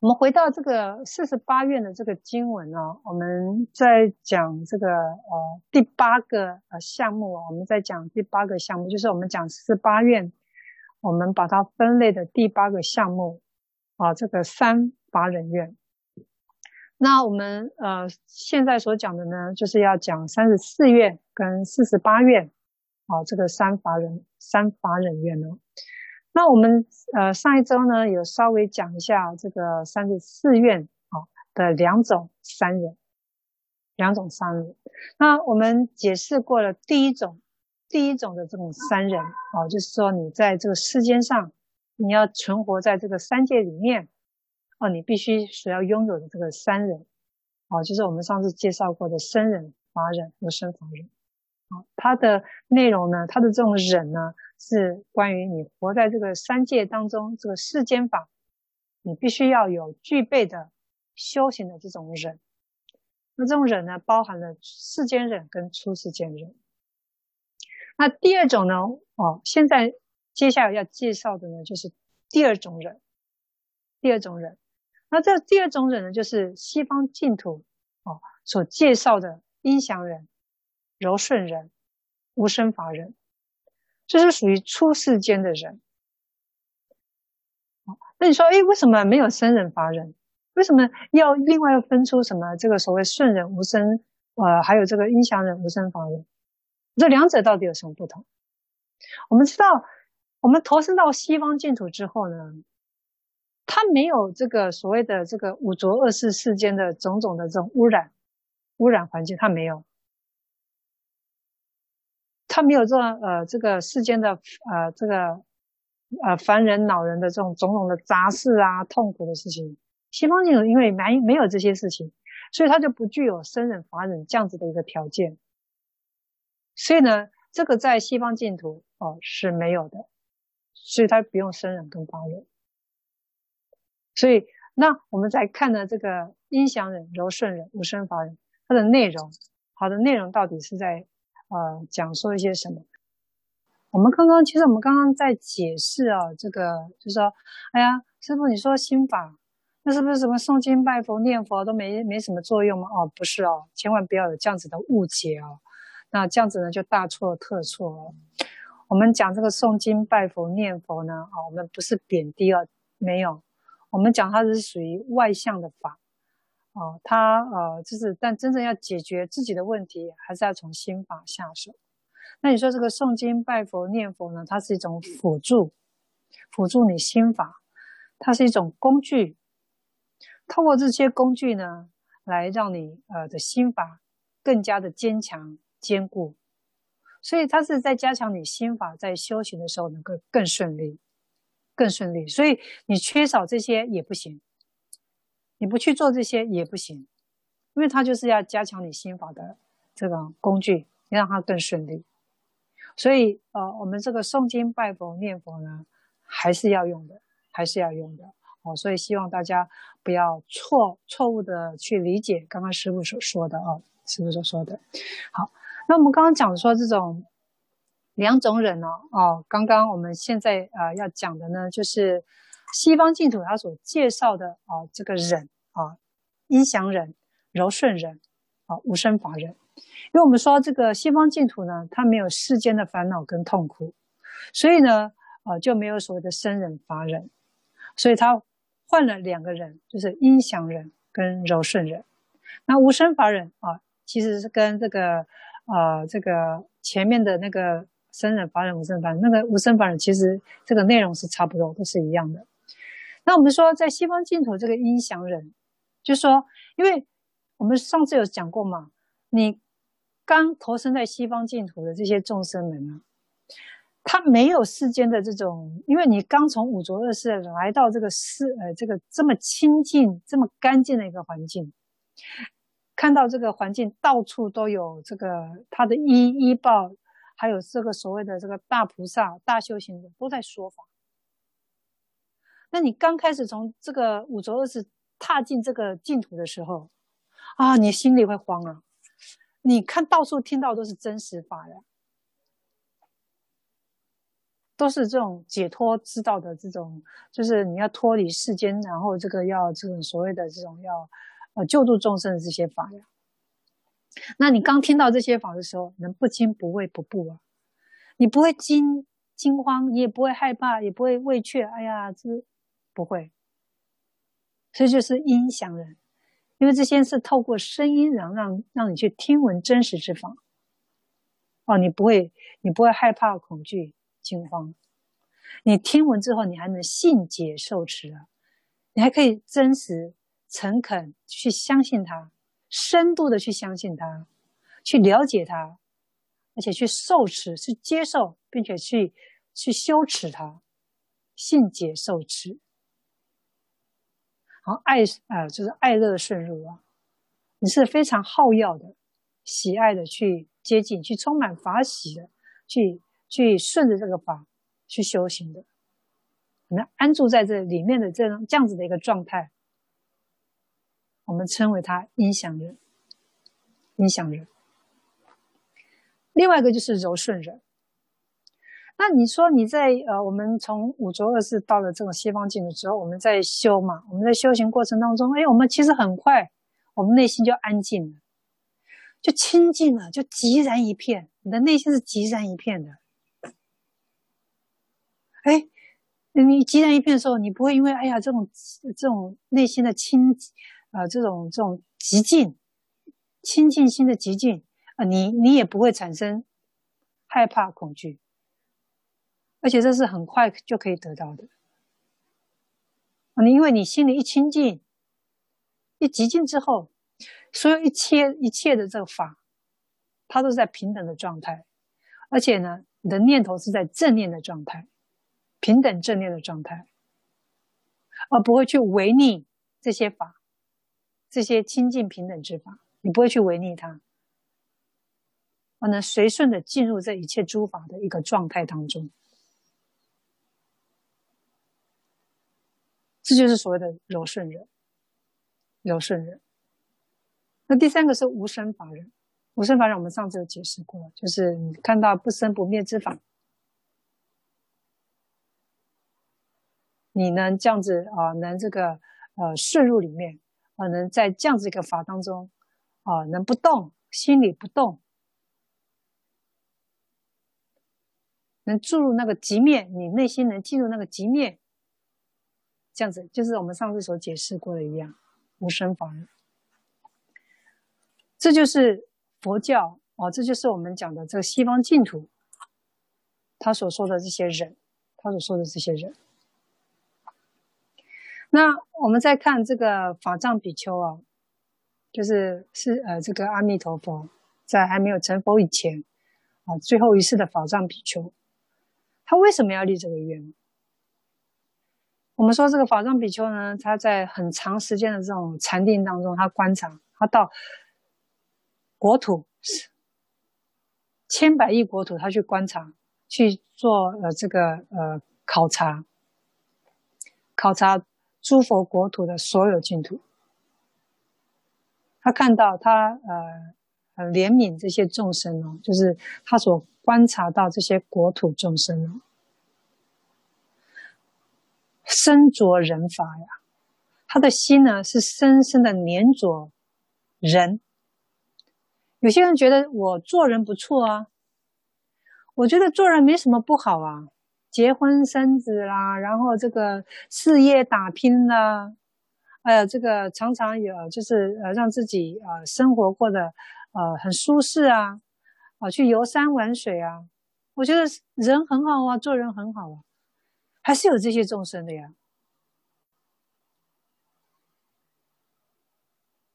我们回到这个四十八愿的这个经文呢，我们在讲这个呃第八个呃项目，我们在讲第八个项目，就是我们讲四十八愿，我们把它分类的第八个项目啊，这个三法忍愿。那我们呃现在所讲的呢，就是要讲三十四愿跟四十八愿啊，这个三法忍三法忍愿呢。那我们呃上一周呢有稍微讲一下这个三十四愿啊的两种三忍，两种三忍。那我们解释过了第一种，第一种的这种三忍啊，就是说你在这个世间上，你要存活在这个三界里面，哦，你必须所要拥有的这个三忍，哦，就是我们上次介绍过的身忍、法忍、和生法忍。啊，它的内容呢，它的这种忍呢，是关于你活在这个三界当中，这个世间法，你必须要有具备的修行的这种忍。那这种忍呢，包含了世间忍跟出世间忍。那第二种呢，哦，现在接下来要介绍的呢，就是第二种忍。第二种忍，那这第二种忍呢，就是西方净土哦所介绍的阴祥忍。柔顺忍、无生法忍，这是属于出世间的人。那你说，哎，为什么没有生忍、法忍？为什么要另外要分出什么这个所谓顺忍、无生，呃，还有这个阴祥忍、无生法忍？这两者到底有什么不同？我们知道，我们投身到西方净土之后呢，它没有这个所谓的这个五浊恶世世间的种种的这种污染、污染环境，它没有。他没有这呃这个世间的呃这个呃烦人恼人的这种种种的杂事啊痛苦的事情，西方净土因为没没有这些事情，所以他就不具有生忍法忍这样子的一个条件，所以呢，这个在西方净土哦是没有的，所以他不用生忍跟法忍。所以那我们再看呢这个阴祥忍、柔顺忍、无生法忍，它的内容，好的内容到底是在。呃，讲说一些什么？我们刚刚其实我们刚刚在解释啊，这个就是说，哎呀，师傅你说心法，那是不是什么诵经拜佛念佛都没没什么作用吗？哦，不是哦，千万不要有这样子的误解哦。那这样子呢就大错特错了。我们讲这个诵经拜佛念佛呢，啊、我们不是贬低啊，没有，我们讲它是属于外向的法。哦，他呃，就是，但真正要解决自己的问题，还是要从心法下手。那你说这个诵经、拜佛、念佛呢？它是一种辅助，辅助你心法，它是一种工具。透过这些工具呢，来让你呃的心法更加的坚强、坚固。所以它是在加强你心法，在修行的时候能够更顺利、更顺利。所以你缺少这些也不行。你不去做这些也不行，因为它就是要加强你心法的这个工具，让它更顺利。所以，呃，我们这个诵经、拜佛、念佛呢，还是要用的，还是要用的。哦，所以希望大家不要错错误的去理解刚刚师傅所说的哦，师傅所说的。好，那我们刚刚讲说这种两种忍呢，哦，刚刚我们现在啊、呃、要讲的呢，就是。西方净土它所介绍的啊，这个忍啊，阴祥忍、柔顺忍啊，无生法忍。因为我们说这个西方净土呢，它没有世间的烦恼跟痛苦，所以呢，啊，就没有所谓的生忍法忍，所以它换了两个人，就是阴祥忍跟柔顺忍。那无生法忍啊，其实是跟这个啊，这个前面的那个生忍法忍、无生法忍，那个无生法忍其实这个内容是差不多，都是一样的。那我们说，在西方净土这个阴祥人，就说，因为我们上次有讲过嘛，你刚投身在西方净土的这些众生们呢，他没有世间的这种，因为你刚从五浊恶世来到这个世，呃，这个这么清净、这么干净的一个环境，看到这个环境到处都有这个他的依依报，还有这个所谓的这个大菩萨、大修行者都在说法。那你刚开始从这个五浊恶世踏进这个净土的时候，啊，你心里会慌啊！你看到处听到都是真实法呀，都是这种解脱之道的这种，就是你要脱离世间，然后这个要这种所谓的这种要呃救助众生的这些法呀。那你刚听到这些法的时候，能不惊不畏不怖啊？你不会惊惊慌，你也不会害怕，也不会畏怯。哎呀，这。不会，这就是音响人，因为这些是透过声音，然后让让你去听闻真实之法。哦，你不会，你不会害怕、恐惧、惊慌。你听闻之后，你还能信解受持啊，你还可以真实诚恳去相信他，深度的去相信他，去了解他，而且去受持，去接受，并且去去修持他，信解受持。好，爱啊、呃，就是爱乐顺入啊，你是非常好要的、喜爱的去接近，去充满法喜的，去去顺着这个法去修行的，能安住在这里面的这样这样子的一个状态，我们称为他音响人，音响人。另外一个就是柔顺人。那你说你在呃，我们从五浊恶世到了这种西方净土之后，我们在修嘛？我们在修行过程当中，哎，我们其实很快，我们内心就安静了，就清净了，就寂然一片。你的内心是寂然一片的。哎，你寂然一片的时候，你不会因为哎呀这种这种内心的清，呃，这种这种极静，清净心的极静啊，你你也不会产生害怕恐惧。而且这是很快就可以得到的，你因为你心里一清净，一极静之后，所有一切一切的这个法，它都是在平等的状态，而且呢，你的念头是在正念的状态，平等正念的状态，而不会去违逆这些法，这些清净平等之法，你不会去违逆它，而能随顺的进入这一切诸法的一个状态当中。这就是所谓的柔顺人，柔顺人。那第三个是无生法忍，无生法忍我们上次有解释过，就是你看到不生不灭之法，你能这样子啊、能这个呃顺入里面啊、能在这样子一个法当中啊、能不动，心里不动，能注入那个极灭，你内心能进入那个极灭。这样子就是我们上次所解释过的一样，无生法。这就是佛教哦，这就是我们讲的这个西方净土，他所说的这些人，他所说的这些人。那我们再看这个法藏比丘啊，就是是呃这个阿弥陀佛在还没有成佛以前啊，最后一世的法藏比丘，他为什么要立这个愿？我们说这个法藏比丘呢，他在很长时间的这种禅定当中，他观察，他到国土千百亿国土，他去观察，去做呃这个呃考察，考察诸佛国土的所有净土。他看到他呃怜悯这些众生哦，就是他所观察到这些国土众生哦。身着人法呀，他的心呢是深深的黏着人。有些人觉得我做人不错啊，我觉得做人没什么不好啊，结婚生子啦，然后这个事业打拼啦，哎呀，这个常常有就是呃让自己呃生活过得呃很舒适啊，啊去游山玩水啊，我觉得人很好啊，做人很好啊。还是有这些众生的呀，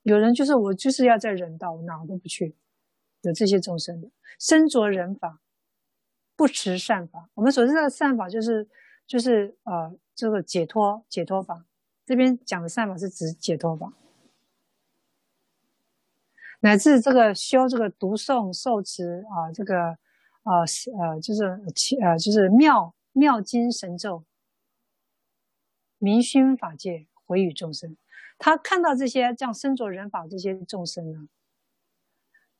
有人就是我就是要在人道，我哪都不去。有这些众生的，身着人法，不持善法。我们所知道的善法就是就是呃这个解脱解脱法。这边讲的善法是指解脱法，乃至这个修这个读诵受持啊，这个啊呃就是呃就是妙。妙经神咒，明熏法界，回与众生。他看到这些这样身着人法这些众生呢，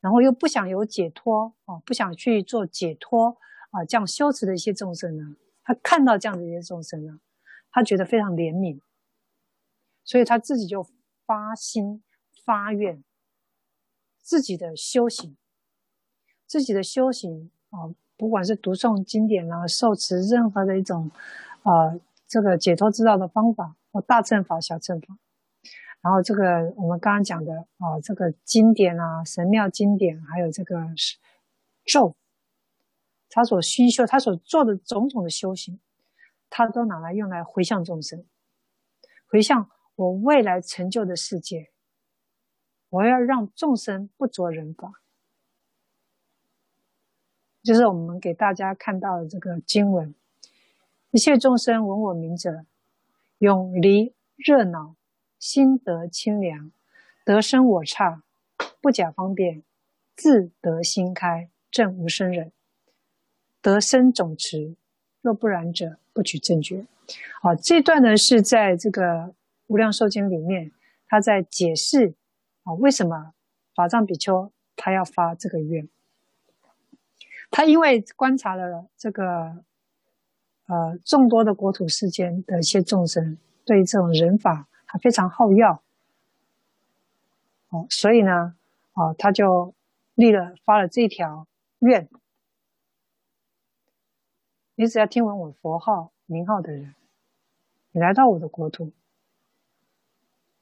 然后又不想有解脱啊，不想去做解脱啊，这样修持的一些众生呢，他看到这样的一些众生呢，他觉得非常怜悯，所以他自己就发心发愿，自己的修行，自己的修行啊。不管是读诵经典啊，受持任何的一种，呃，这个解脱之道的方法，或大乘法、小乘法，然后这个我们刚刚讲的啊、这个经典啊，神妙经典，还有这个咒，他所熏修，他所做的种种的修行，他都拿来用来回向众生，回向我未来成就的世界。我要让众生不着人法，就是我们给大家看到的这个经文：一切众生闻我名者，永离热恼，心得清凉，得生我刹，不假方便，自得心开，证无生忍，得生总持。若不然者，不取正觉。好，这段呢是在这个《无量寿经》里面，他在解释啊，为什么法藏比丘他要发这个愿？他因为观察了这个呃众多的国土世间的一些众生，对这种人法他非常好药，哦，所以呢，啊，他就立了发了这条愿。你只要听闻我佛号名号的人，你来到我的国土，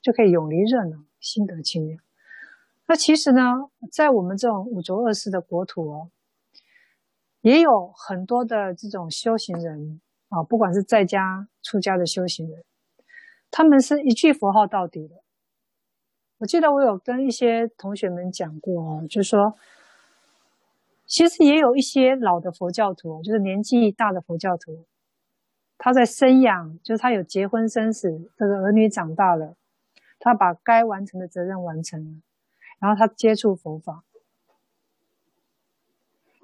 就可以永离热恼，心得清凉。那其实呢，在我们这种五浊恶世的国土哦，也有很多的这种修行人啊，不管是在家出家的修行人，他们是一句佛号到底的。我记得我有跟一些同学们讲过哦，就是说。其实也有一些老的佛教徒，就是年纪大的佛教徒，他在生养，就是他有结婚生子，这个儿女长大了，他把该完成的责任完成了，然后他接触佛法，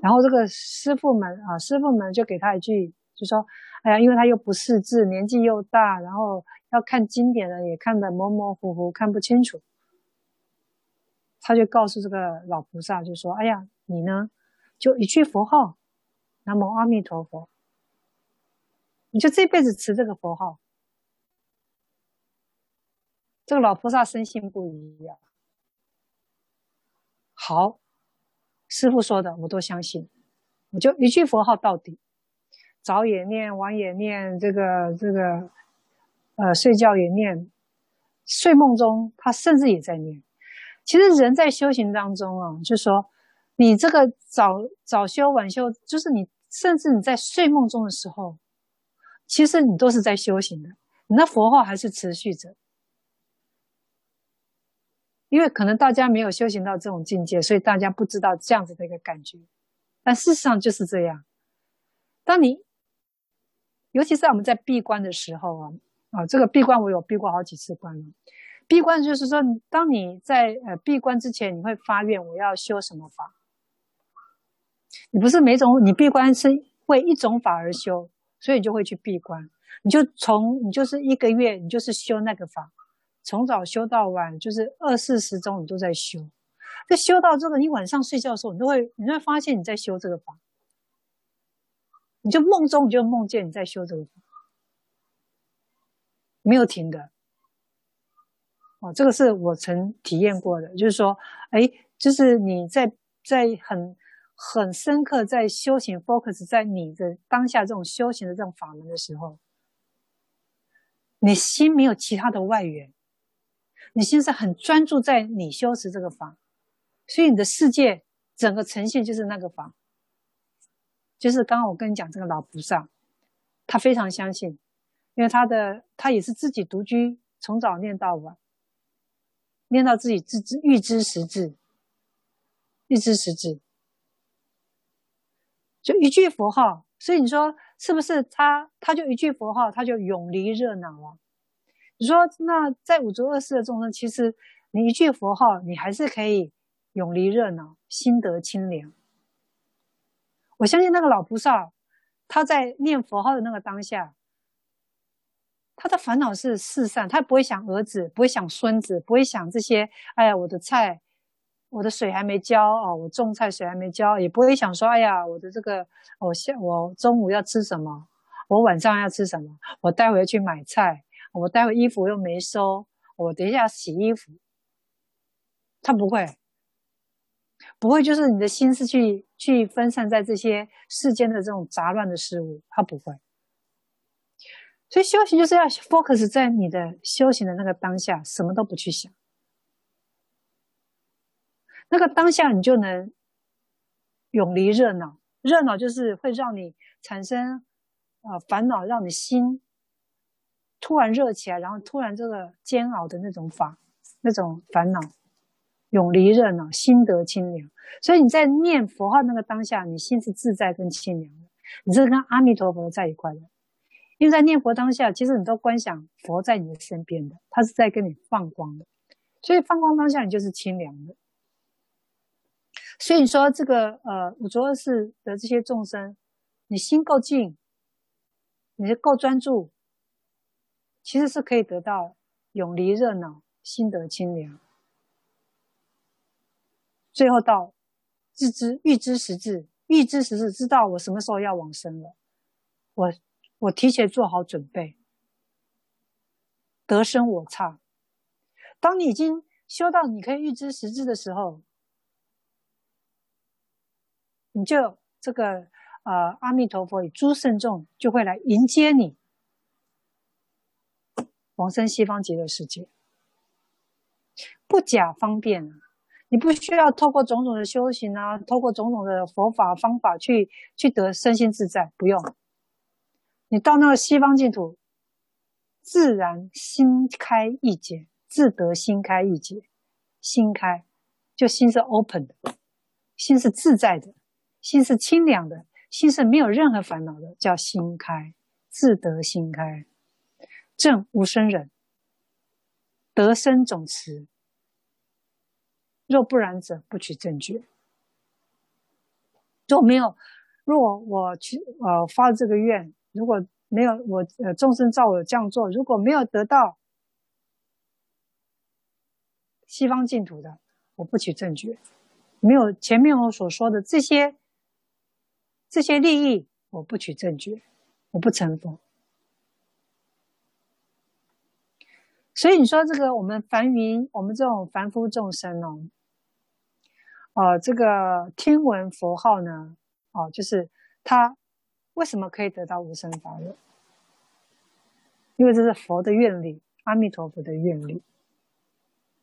然后这个师傅们啊，师傅们就给他一句，就说：“哎呀，因为他又不识字，年纪又大，然后要看经典的，也看得模模糊糊，看不清楚。”他就告诉这个老菩萨，就说：“哎呀，你呢？”就一句佛号，南无阿弥陀佛。你就这辈子持这个佛号，这个老菩萨深信不疑呀。好，师傅说的我都相信，我就一句佛号到底，早也念，晚也念，这个这个，呃，睡觉也念，睡梦中他甚至也在念。其实人在修行当中啊，就说。你这个早早修晚修，就是你，甚至你在睡梦中的时候，其实你都是在修行的，你那佛号还是持续着。因为可能大家没有修行到这种境界，所以大家不知道这样子的一个感觉。但事实上就是这样。当你，尤其是在我们在闭关的时候啊，啊，这个闭关我有闭过好几次关了。闭关就是说，当你在呃闭关之前，你会发愿我要修什么法。你不是每种你闭关是为一种法而修，所以你就会去闭关。你就从你就是一个月，你就是修那个法，从早修到晚，就是二四十钟你都在修。这修到这个，你晚上睡觉的时候，你都会你会发现你在修这个法。你就梦中你就梦见你在修这个法，没有停的。哦，这个是我曾体验过的，就是说，哎，就是你在在很。很深刻，在修行 focus 在你的当下这种修行的这种法门的时候，你心没有其他的外援，你现在很专注在你修持这个法，所以你的世界整个呈现就是那个法，就是刚刚我跟你讲这个老菩萨，他非常相信，因为他的他也是自己独居，从早念到晚，念到自己自知欲知实质，欲知实质。就一句佛号，所以你说是不是他？他就一句佛号，他就永离热恼了。你说那在五浊恶世的众生，其实你一句佛号，你还是可以永离热恼，心得清凉。我相信那个老菩萨，他在念佛号的那个当下，他的烦恼是四散，他不会想儿子，不会想孙子，不会想这些。哎呀，我的菜。我的水还没浇哦，我种菜水还没浇，也不会想说，哎呀，我的这个，我下我中午要吃什么？我晚上要吃什么？我待会要去买菜，我待会衣服又没收，我等一下洗衣服。他不会，不会，就是你的心思去去分散在这些世间的这种杂乱的事物，他不会。所以修行就是要 focus 在你的修行的那个当下，什么都不去想。那个当下，你就能永离热闹。热闹就是会让你产生呃烦恼让你心突然热起来，然后突然这个煎熬的那种法，那种烦恼永离热闹，心得清凉。所以你在念佛号那个当下，你心是自在跟清凉的，你是跟阿弥陀佛在一块的。因为在念佛当下，其实你都观想佛在你的身边的，他是在跟你放光的，所以放光当下你就是清凉的。所以你说这个呃五浊恶世的这些众生，你心够静，你是够专注，其实是可以得到永离热闹，心得清凉。最后到自知预知时至，预知时至，知道我什么时候要往生了，我我提前做好准备，得生我刹。当你已经修到你可以预知时至的时候。你就这个呃，阿弥陀佛与诸圣众就会来迎接你，往生西方极乐世界，不假方便啊！你不需要透过种种的修行啊，透过种种的佛法方法去去得身心自在，不用。你到那个西方净土，自然心开意解，自得心开意解，心开就心是 open 的，心是自在的。心是清凉的，心是没有任何烦恼的，叫心开，自得心开，正无生忍，得生总持。若不然者，不取正觉。若没有，若我去呃发这个愿，如果没有我呃众生照我这样做，如果没有得到西方净土的，我不取正觉。没有前面我所说的这些。这些利益，我不取正觉，我不成佛。所以你说这个我们凡云，我们这种凡夫众生哦，呃，这个听闻佛号呢，哦，就是他为什么可以得到无生法忍？因为这是佛的愿力，阿弥陀佛的愿力，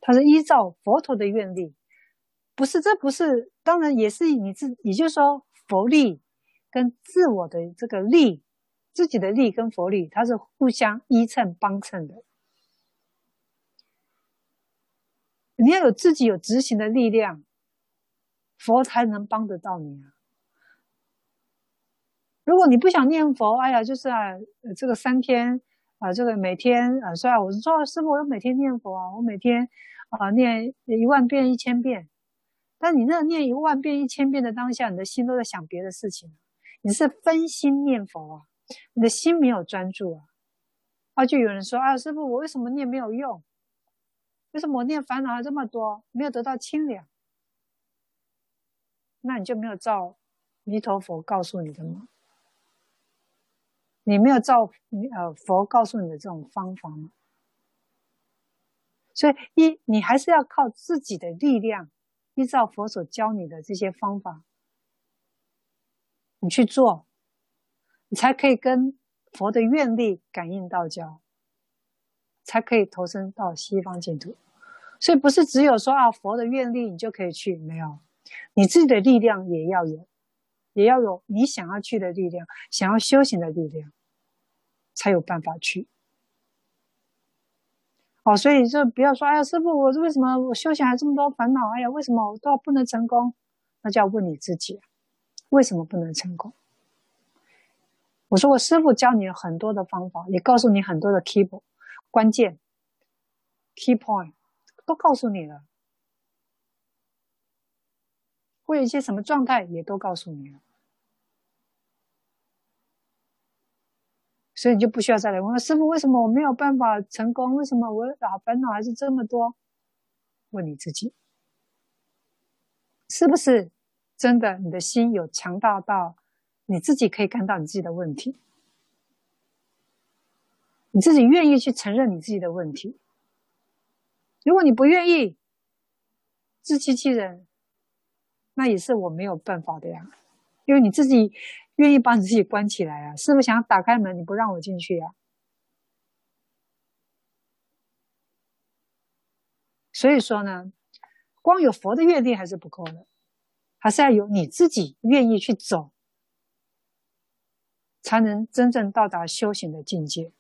他是依照佛陀的愿力，不是，这不是，当然也是你自，也就是说佛力。跟自我的这个力，自己的力跟佛力，它是互相依衬帮衬的。你要有自己有执行的力量，佛才能帮得到你啊。如果你不想念佛，哎呀，就是啊，这个三天啊，这个每天啊，虽然我是说师傅，我每天念佛啊，我每天啊念一万遍、一千遍，但你那念一万遍、一千遍的当下，你的心都在想别的事情。你是分心念佛啊，你的心没有专注啊，啊，就有人说啊，师傅，我为什么念没有用？为什么我念烦恼还这么多，没有得到清凉？那你就没有照弥陀佛告诉你的吗？你没有照呃佛告诉你的这种方法吗？所以一，你还是要靠自己的力量，依照佛所教你的这些方法。你去做，你才可以跟佛的愿力感应道交，才可以投身到西方净土。所以不是只有说啊佛的愿力你就可以去，没有，你自己的力量也要有，也要有你想要去的力量，想要修行的力量，才有办法去。哦，所以就不要说，哎呀，师傅，我为什么我修行还这么多烦恼？哎呀，为什么我都不能成功？那就要问你自己。为什么不能成功？我说，我师傅教你很多的方法，也告诉你很多的 key 关键 key point，都告诉你了。会有一些什么状态，也都告诉你了。所以你就不需要再来问师傅，为什么我没有办法成功？为什么我啊烦恼还是这么多？问你自己，是不是？真的，你的心有强大到你自己可以看到你自己的问题，你自己愿意去承认你自己的问题。如果你不愿意，自欺欺人，那也是我没有办法的呀。因为你自己愿意把你自己关起来啊，是不是想打开门，你不让我进去呀？所以说呢，光有佛的愿力还是不够的。还是要有你自己愿意去走，才能真正到达修行的境界。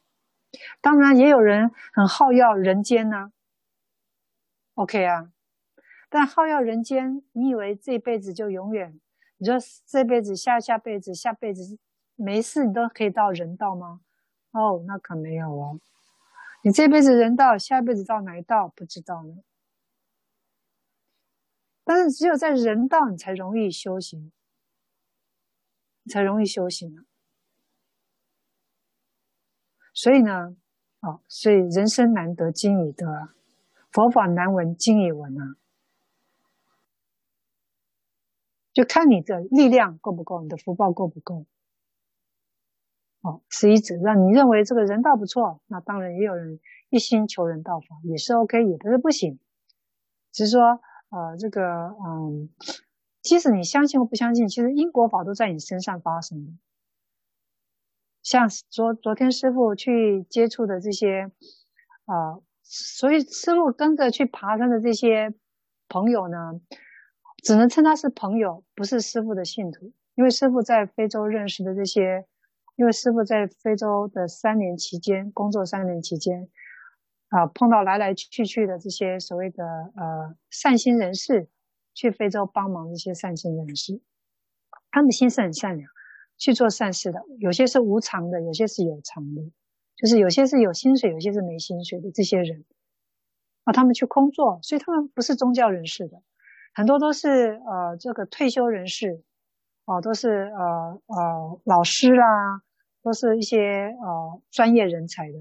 当然，也有人很好要人间呢、OK 啊，但好要人间，你以为这辈子就永远？你说这辈子、下下辈子、下辈子没事，你都可以到人道吗？哦，那可没有哦。你这辈子人道，下辈子到哪一道不知道呢？但是只有在人道，你才容易修行，才容易修行啊。所以呢，哦，所以人生难得经已得。佛法难闻经也闻啊，就看你的力量够不够，你的福报够不够。哦，是一指让你认为这个人道不错，那当然也有人一心求人道法，也是 OK，也不是不行。只是说，呃，这个，嗯，即使你相信或不相信，其实因果法都在你身上发生的。像昨昨天师傅去接触的这些，啊、所以师父跟着去爬山的这些朋友呢，只能称他是朋友，不是师傅的信徒。因为师傅在非洲认识的这些，因为师傅在非洲的三年期间工作三年期间，啊，碰到来来去去的这些所谓的呃善心人士，去非洲帮忙这些善心人士，他们心是很善良，去做善事的，有些是无偿的，有些是有偿的。就是有些是有薪水，有些是没薪水的这些人，啊，他们去工作，所以他们不是宗教人士的，很多都是呃这个退休人士，哦、啊，都是呃呃老师啦，都是一些呃专业人才的，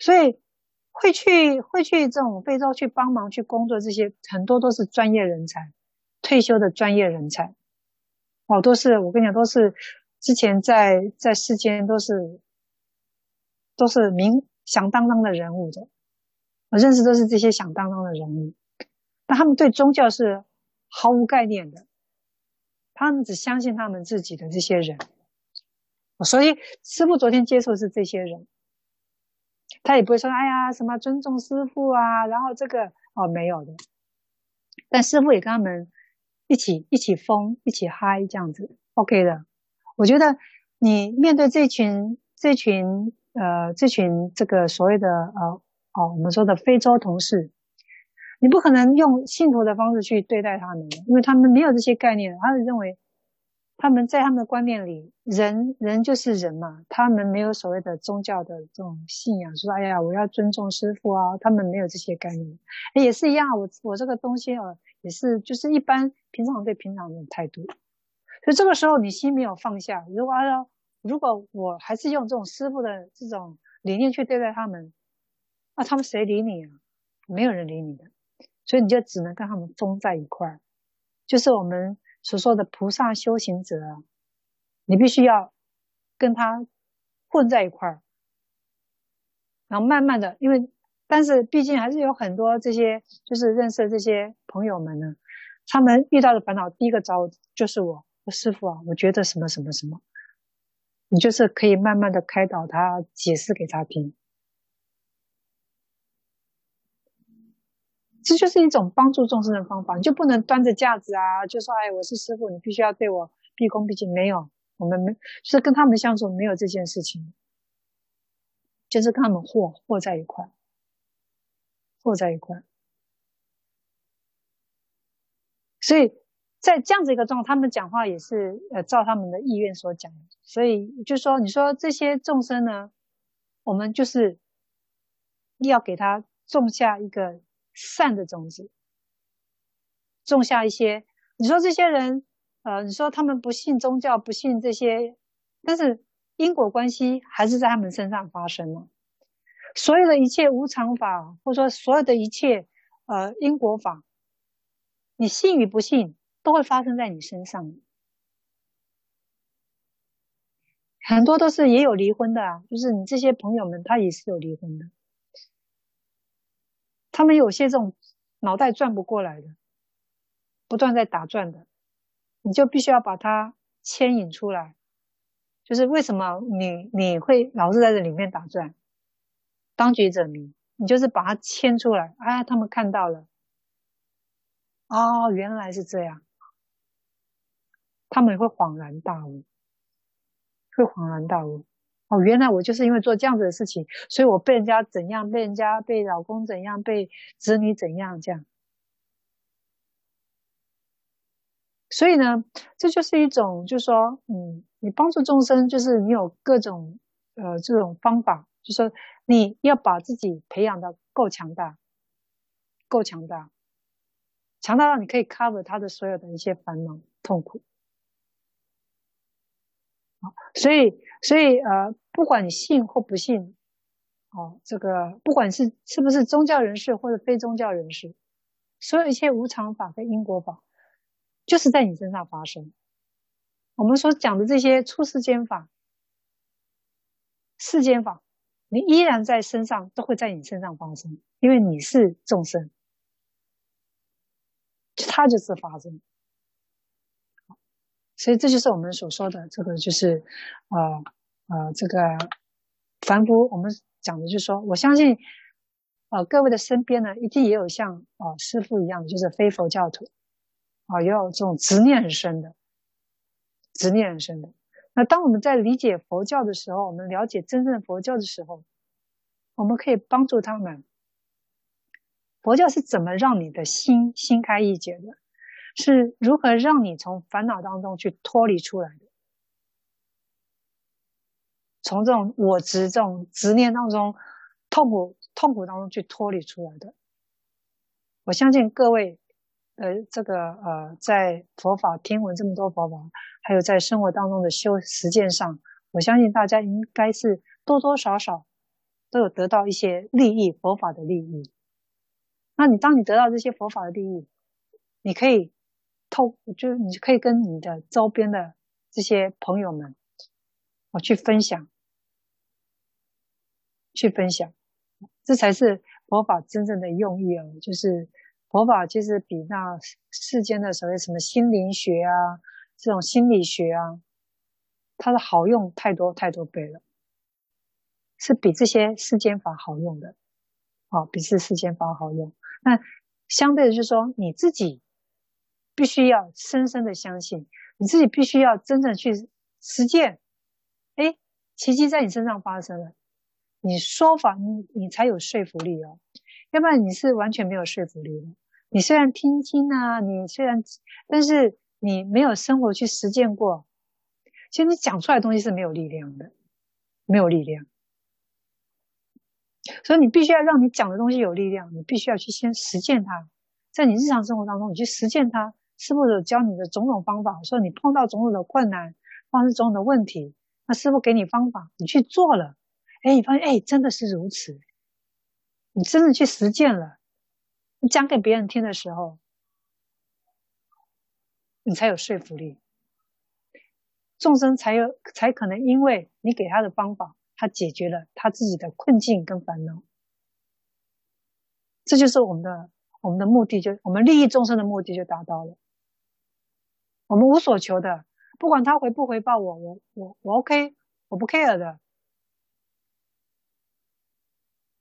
所以会去会去这种非洲去帮忙去工作，这些很多都是专业人才，退休的专业人才，哦、都是我跟你讲，都是之前在在世间都是。都是名响当当的人物的，我认识都是这些响当当的人物，但他们对宗教是毫无概念的，他们只相信他们自己的这些人，所以师父昨天接触的是这些人，他也不会说哎呀什么尊重师父啊，然后这个哦没有的，但师父也跟他们一起一起疯一起嗨这样子，OK 的，我觉得你面对这群这群。呃，这群这个所谓的呃哦，我们说的非洲同事，你不可能用信徒的方式去对待他们，因为他们没有这些概念，他们认为他们在他们的观念里，人人就是人嘛，他们没有所谓的宗教的这种信仰，说哎呀，我要尊重师傅啊，他们没有这些概念，也是一样，我我这个东西哦，也是就是一般平常对平常的态度，所以这个时候你心没有放下，如果要。如果我还是用这种师傅的这种理念去对待他们，那他们谁理你啊？没有人理你的，所以你就只能跟他们疯在一块儿，就是我们所说的菩萨修行者，你必须要跟他混在一块儿，然后慢慢的，因为但是毕竟还是有很多这些就是认识的这些朋友们呢，他们遇到的烦恼第一个找我就是我，师傅啊，我觉得什么什么什么。你就是可以慢慢的开导他，解释给他听，这就是一种帮助众生的方法。你就不能端着架子啊，就说哎，我是师傅，你必须要对我毕恭毕敬。没有，我们没，就是跟他们相处没有这件事情，就是跟他们和和在一块，和在一块，所以。在这样子一个状态，他们讲话也是呃照他们的意愿所讲，所以就说你说这些众生呢，我们就是要给他种下一个善的种子，种下一些。你说这些人，呃，你说他们不信宗教，不信这些，但是因果关系还是在他们身上发生了。所有的一切无常法，或者说所有的一切呃因果法，你信与不信，都会发生在你身上，很多都是也有离婚的啊，就是你这些朋友们，他也是有离婚的，他们有些这种脑袋转不过来的，不断在打转的，你就必须要把它牵引出来，就是为什么你你会老是在这里面打转，当局者迷，你就是把它牵出来，啊，他们看到了，哦，原来是这样。他们会恍然大悟，会恍然大悟。哦，原来我就是因为做这样子的事情，所以我被人家怎样，被人家被老公怎样，被子女怎样这样。所以呢，这就是一种，就是说，嗯，你帮助众生，就是你有各种呃这种方法，就说你要把自己培养的够强大，够强大，强大到你可以 cover 他的所有的一些烦恼痛苦。好，所以，所以呃。不管你信或不信，哦，这个不管是是不是宗教人士或者非宗教人士，所有一切无常法跟因果法，就是在你身上发生。我们所讲的这些出世间法、世间法，你依然在身上都会在你身上发生，因为你是众生，它就是发生。所以这就是我们所说的这个，就是啊。呃呃，这个凡夫，我们讲的就是说，我相信，呃，各位的身边呢，一定也有像啊、呃、师傅一样的，就是非佛教徒，啊、也有这种执念很深的，执念很深的。那当我们在理解佛教的时候，我们了解真正佛教的时候，我们可以帮助他们。佛教是怎么让你的心心开意解的？是如何让你从烦恼当中去脱离出来的？从这种我执、这种执念当中，痛苦、痛苦当中去脱离出来的。我相信各位，呃，这个呃，在佛法听闻这么多佛法，还有在生活当中的修实践上，我相信大家应该是多多少少都有得到一些利益，佛法的利益。那你当你得到这些佛法的利益，你可以透，就是你可以跟你的周边的这些朋友们。我去分享，去分享，这才是佛法真正的用意哦。就是佛法其实比那世间的所谓什么心灵学啊，这种心理学啊，它的好用太多太多倍了，是比这些世间法好用的，哦，比这世间法好用。那相对的就是说，你自己必须要深深的相信，你自己必须要真正去实践。哎，奇迹在你身上发生了，你说法你你才有说服力哦，要不然你是完全没有说服力的。你虽然听经啊，你虽然，但是你没有生活去实践过，其实你讲出来的东西是没有力量的，没有力量。所以你必须要让你讲的东西有力量，你必须要去先实践它，在你日常生活当中，你去实践它，师父有教你的种种方法，说你碰到种种的困难，或是种种的问题。那师父给你方法，你去做了，哎，你发现哎，真的是如此，你真的去实践了，你讲给别人听的时候，你才有说服力，众生才有才可能因为你给他的方法，他解决了他自己的困境跟烦恼，这就是我们的我们的目的，就我们利益众生的目的就达到了，我们无所求的。不管他回不回报我，我我我 OK，我不 care 的。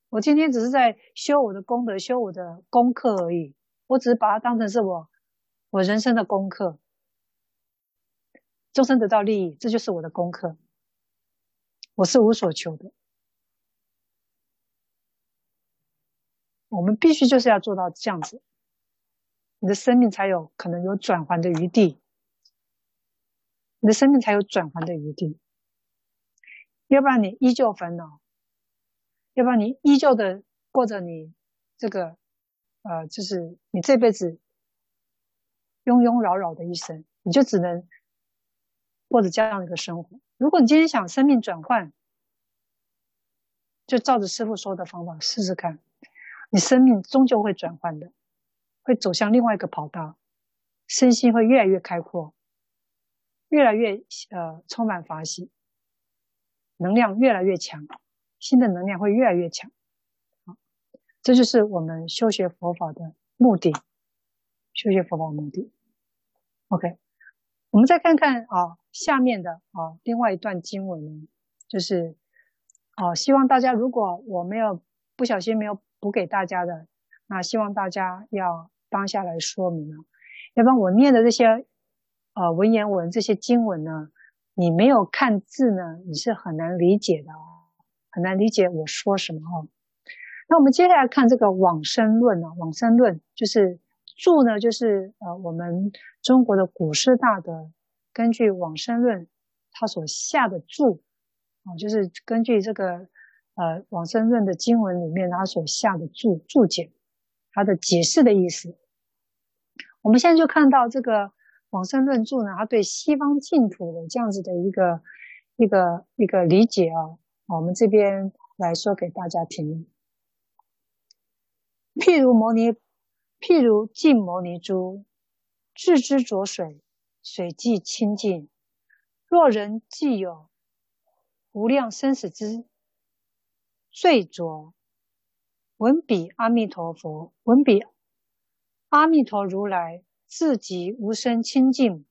我今天只是在修我的功德，修我的功课而已。我只是把它当成是我我人生的功课，终身得到利益，这就是我的功课。我是无所求的。我们必须就是要做到这样子，你的生命才有可能有转圜的余地。你的生命才有转换的余地，要不然你依旧烦恼，要不然你依旧的过着你这个，呃，就是你这辈子庸庸扰扰的一生，你就只能过着这样一个生活。如果你今天想生命转换，就照着师傅说的方法试试看，你生命终究会转换的，会走向另外一个跑道，身心会越来越开阔。越来越呃充满法喜，能量越来越强，新的能量会越来越强，好，这就是我们修学佛法的目的，修学佛法的目的。OK，我们再看看啊下面的啊另外一段经文呢，就是啊希望大家如果我没有不小心没有补给大家的，那希望大家要当下来说明啊，要不然我念的这些。啊，文言文这些经文呢，你没有看字呢，你是很难理解的哦，很难理解我说什么哦。那我们接下来看这个往生论啊，往生论就是注呢，就是呃我们中国的古师大德根据往生论他所下的注啊，就是根据这个呃往生论的经文里面他所下的注注解，他的解释的意思。我们现在就看到这个往生论注呢，他对西方净土的这样子的一个一个一个理解啊，我们这边来说给大家听。譬如牟尼，譬如净牟尼珠，置之浊水，水即清净。若人既有无量生死之罪浊，闻彼阿弥陀佛，闻彼阿弥陀如来自即无生清净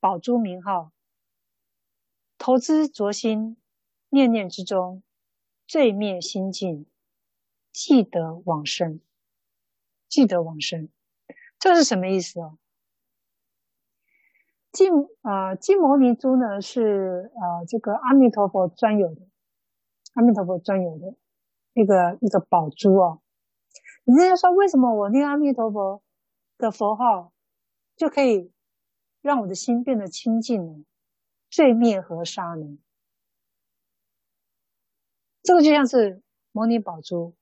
宝珠名号，投资浊心，念念之中，罪灭心尽，即得往生。即得往生，这是什么意思哦？净啊，净摩尼珠呢是呃这个阿弥陀佛专有的，阿弥陀佛专有的一个一个宝珠哦。你这样说，为什么我念阿弥陀佛的佛号就可以让我的心变得清净了？罪灭河沙呢？这个就像是摩尼宝珠。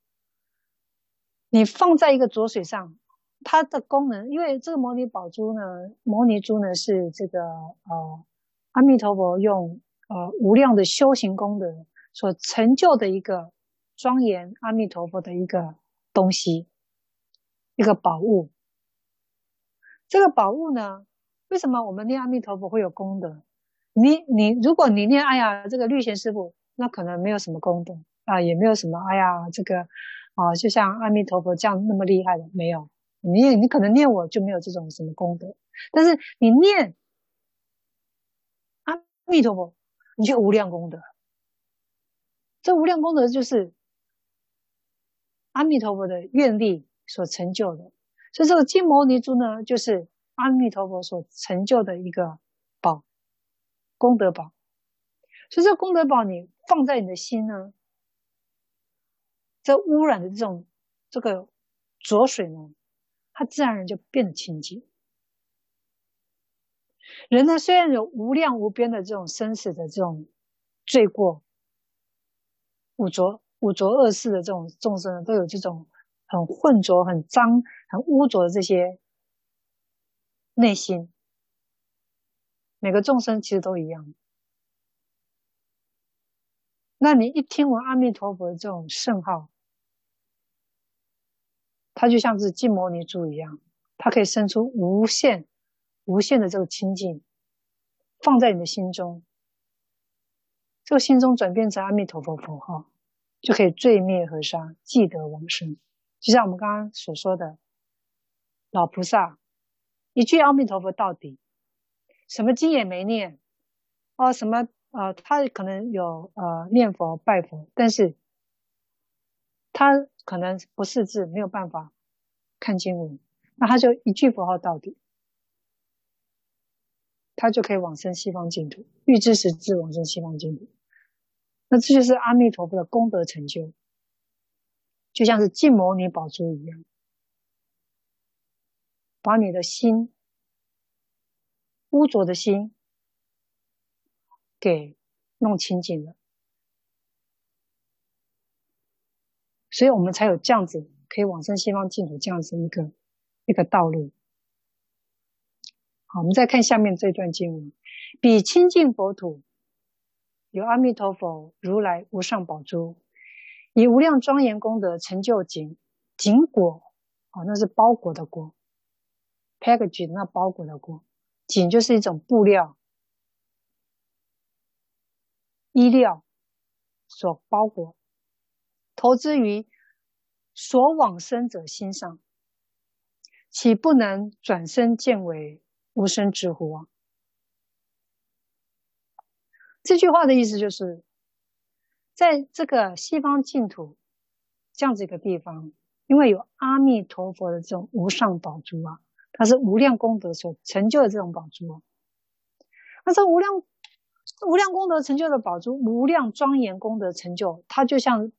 你放在一个浊水上，它的功能，因为这个摩尼宝珠呢，摩尼珠呢是这个呃阿弥陀佛用呃无量的修行功德所成就的一个庄严阿弥陀佛的一个东西，一个宝物。这个宝物呢，为什么我们念阿弥陀佛会有功德？你你如果你念哎呀这个绿贤师父，那可能没有什么功德啊，也没有什么哎呀这个。啊，就像阿弥陀佛这样那么厉害的没有，你你可能念我就没有这种什么功德，但是你念阿弥陀佛，你就无量功德。这无量功德就是阿弥陀佛的愿力所成就的，所以这个金摩尼珠呢，就是阿弥陀佛所成就的一个宝，功德宝。所以这个功德宝你放在你的心呢。这污染的这种这个浊水呢，它自然而然就变得清净。人呢，虽然有无量无边的这种生死的这种罪过，五浊五浊恶世的这种众生呢，都有这种很混浊、很脏、很污浊的这些内心。每个众生其实都一样。那你一听闻阿弥陀佛的这种圣号，它就像是净牟尼珠一样，它可以生出无限、无限的这个清净，放在你的心中，这个心中转变成阿弥陀佛佛号，就可以罪灭河沙，即得往生。就像我们刚刚所说的，老菩萨一句阿弥陀佛到底，什么经也没念，哦，什么呃，他可能有呃念佛拜佛，但是他。可能不识字，没有办法看经文，那他就一句佛号到底，他就可以往生西方净土，欲知时至往生西方净土。那这就是阿弥陀佛的功德成就，就像是净牟尼宝珠一样，把你的心污浊的心给弄清净了。所以我们才有这样子可以往生西方净土这样子一个一个道路。好，我们再看下面这段经文：彼清净佛土，有阿弥陀佛如来无上宝珠，以无量庄严功德成就锦锦果。哦，那是包裹的果，package 那包裹的裹，锦就是一种布料、衣料所包裹。投资于所往生者心上，岂不能转生见为无生之乎？这句话的意思就是，在这个西方净土这样子一个地方，因为有阿弥陀佛的这种无上宝珠啊，它是无量功德所成就的这种宝珠啊。那这无量无量功德成就的宝珠，无量庄严功德成就，它就像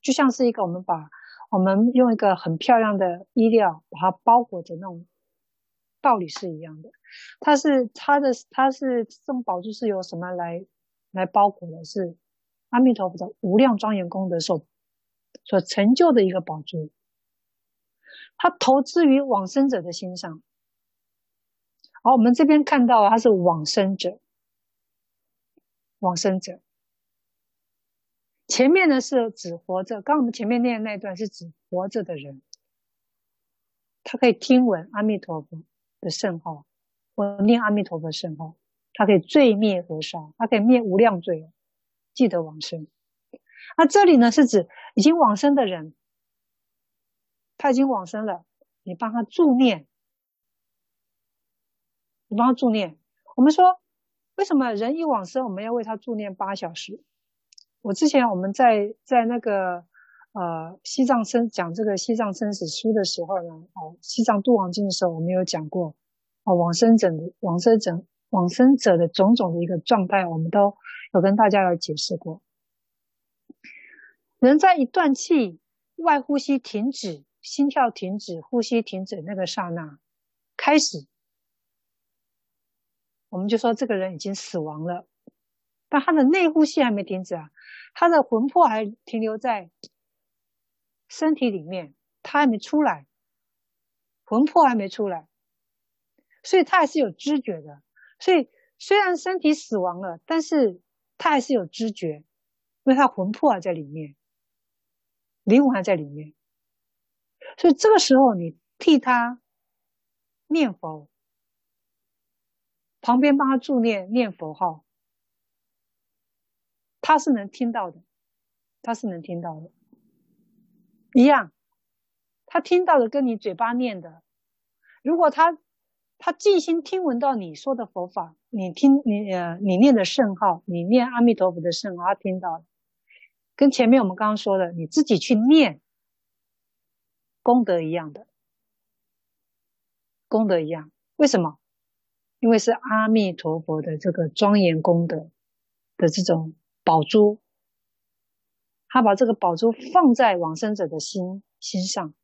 就像是一个我们把我们用一个很漂亮的衣料把它包裹着那种道理是一样的。它是它的它是这种宝珠是由什么来来包裹的？是阿弥陀佛的无量庄严功德所所成就的一个宝珠，他投资于往生者的心上。好，我们这边看到他是往生者。往生者，前面呢是指活着。刚我们前面念的那段是指活着的人，他可以听闻阿弥陀佛的圣号，或念阿弥陀佛圣号，他可以罪灭河沙，他可以灭无量罪，记得往生。那这里呢是指已经往生的人，他已经往生了，你帮他助念，你帮他助念。我们说。为什么人一往生，我们要为他助念八小时？我之前我们在在那个呃西藏生讲这个西藏生死书的时候呢，哦，西藏度亡经的时候，我们有讲过哦，往生者往生者往生者的种种的一个状态，我们都有跟大家有解释过。人在一断气、外呼吸停止、心跳停止、呼吸停止那个刹那开始。我们就说这个人已经死亡了，但他的内呼吸还没停止啊，他的魂魄还停留在身体里面，他还没出来，魂魄还没出来，所以他还是有知觉的。所以虽然身体死亡了，但是他还是有知觉，因为他魂魄还在里面，灵魂还在里面。所以这个时候你替他念佛。旁边帮他助念念佛号，他是能听到的，他是能听到的，一样，他听到的跟你嘴巴念的，如果他他静心听闻到你说的佛法，你听你呃你念的圣号，你念阿弥陀佛的圣号，他听到了，跟前面我们刚刚说的，你自己去念，功德一样的，功德一样，为什么？因为是阿弥陀佛的这个庄严功德的这种宝珠，他把这个宝珠放在往生者的心心上，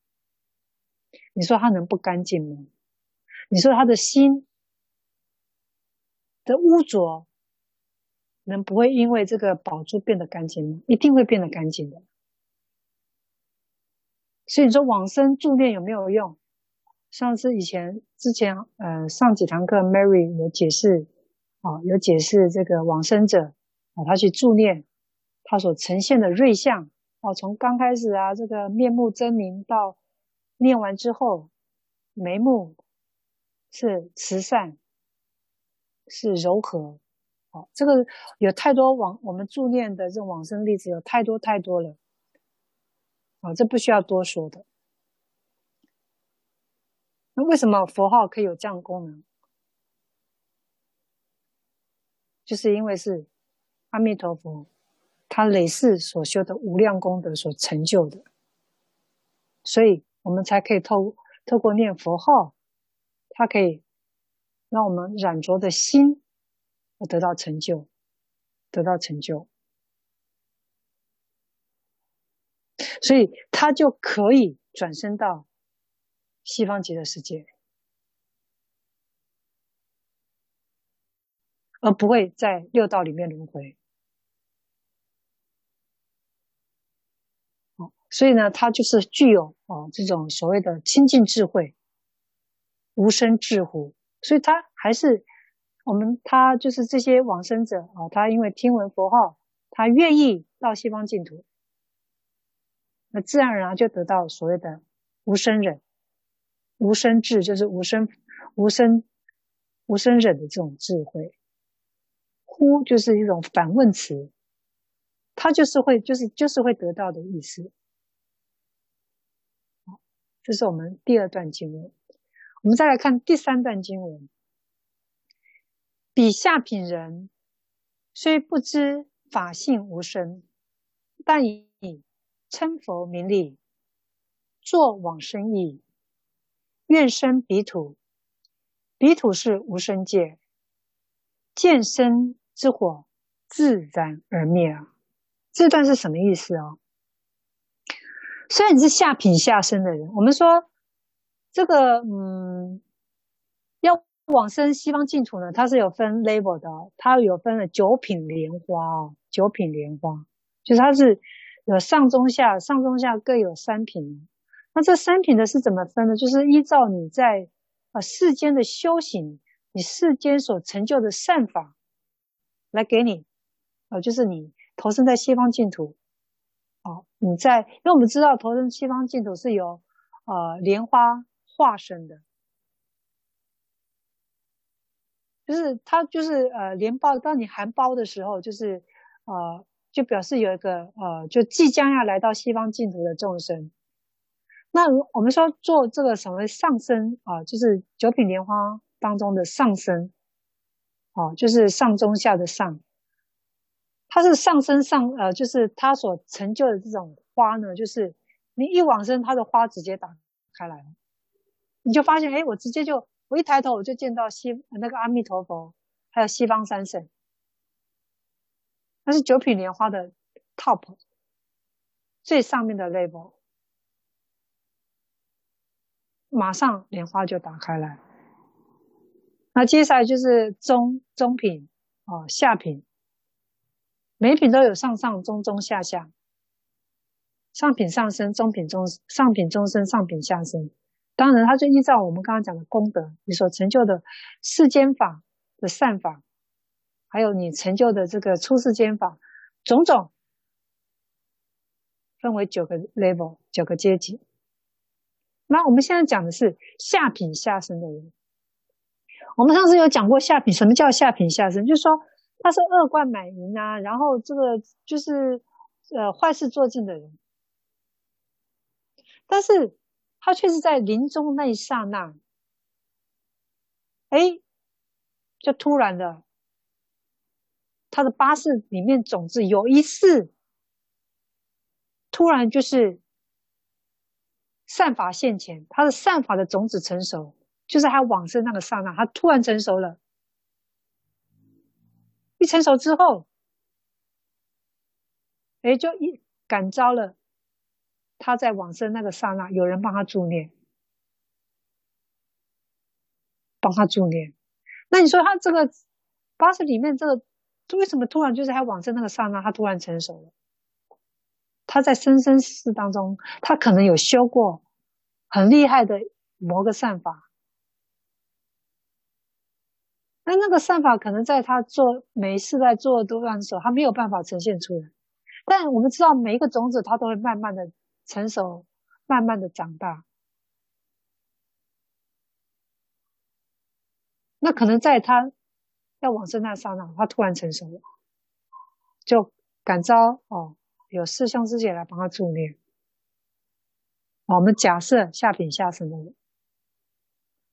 你说他能不干净吗？你说他的心的污浊能不会因为这个宝珠变得干净吗？一定会变得干净的。所以你说往生助念有没有用？上次以前之前，呃，上几堂课，Mary 有解释，啊、哦，有解释这个往生者，啊、哦，他去助念，他所呈现的瑞相，哦，从刚开始啊，这个面目狰狞到念完之后，眉目是慈善，是柔和，哦，这个有太多往我们助念的这种往生例子有太多太多了，啊、这不需要多说的。那为什么佛号可以有这样功能？就是因为是阿弥陀佛他累世所修的无量功德所成就的，所以我们才可以透透过念佛号，它可以让我们染浊的心得到成就，得到成就，所以他就可以转生到。西方极乐世界，而不会在六道里面轮回。哦，所以呢，他就是具有哦这种所谓的清净智慧、无生智慧。所以他还是我们，他就是这些往生者啊，他因为听闻佛号，他愿意到西方净土，那自然而然就得到所谓的无生忍。无生智就是无生、无生、无生忍的这种智慧，呼就是一种反问词，它就是会、就是、就是会得到的意思。好，这是我们第二段经文。我们再来看第三段经文：比下品人虽不知法性无生，但以称佛名利，作往生意。愿生彼土，彼土是无生界，见生之火自然而灭啊。这段是什么意思哦？虽然你是下品下生的人，我们说这个嗯，要往生西方净土呢，它是有分 label 的，它有分了九品莲花哦，九品莲花就是它是有上中下，上中下各有三品。那这三品的是怎么分呢？就是依照你在啊世间的修行，你世间所成就的善法来给你，啊，就是你。投生在西方净土，哦，你在，因为我们知道投生西方净土是由啊莲花化身的，就是它就是呃莲苞，当你含苞的时候，就是呃就表示有一个呃就即将要来到西方净土的众生。那我们说做这个所谓上生啊、就是九品莲花当中的上生，哦、就是上中下的上。它是上升上，呃，就是它所成就的这种花呢，就是你一往生，它的花直接打开来了，你就发现，哎，我直接就我一抬头，我就见到西那个阿弥陀佛，还有西方三圣，那是九品莲花的 top 最上面的 level，马上莲花就打开来，那接下来就是中中品哦，下品。每品都有上上中中下下，上品上升，中品中上品中升，上品下升。当然，它就依照我们刚刚讲的功德，你所成就的世间法的善法，还有你成就的这个出世间法，种种分为九个 level，九个阶级。那我们现在讲的是下品下生的人。我们上次有讲过下品，什么叫下品下生？就是说。他是恶贯满盈啊，然后这个就是呃坏事做尽的人，但是他却是在临终那一刹那，哎，就突然的，他的八世里面种子有一世，突然就是善法现前，他的善法的种子成熟，就是他往生那个刹那，他突然成熟了。一成熟之后，哎，就一感召了。他在往生那个刹那，有人帮他助念，帮他助念。那你说他这个八世里面，这个这为什么突然就是他往生那个刹那，他突然成熟了？他在生生世世当中，他可能有修过很厉害的某个善法。那那个善法可能在他做每一次在做多段的时候，他没有办法呈现出来。但我们知道，每一个种子它都会慢慢的成熟，慢慢的长大。那可能在他要往生那刹那，他突然成熟了，就感召哦，有师兄师姐来帮他助念。我们假设下品下生的人，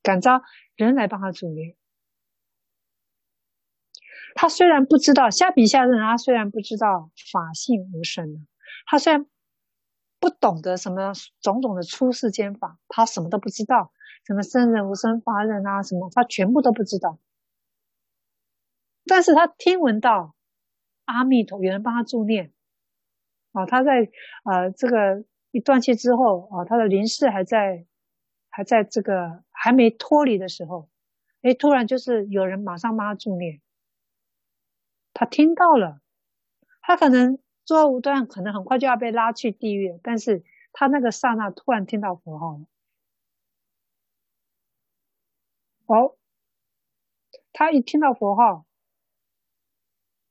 感召人来帮他助念。他虽然不知道下品下生，他虽然不知道法性无生，他虽然不懂得什么种种的出世间法，他什么都不知道，什么生人无生法忍啊，什么他全部都不知道。但是他听闻到阿弥陀有人帮他助念，啊，他在呃这个一断气之后啊，他的灵识还在还在这个还没脱离的时候，诶，突然就是有人马上帮他助念。他听到了，他可能作恶无端，可能很快就要被拉去地狱。但是他那个刹那突然听到佛号了，哦，他一听到佛号，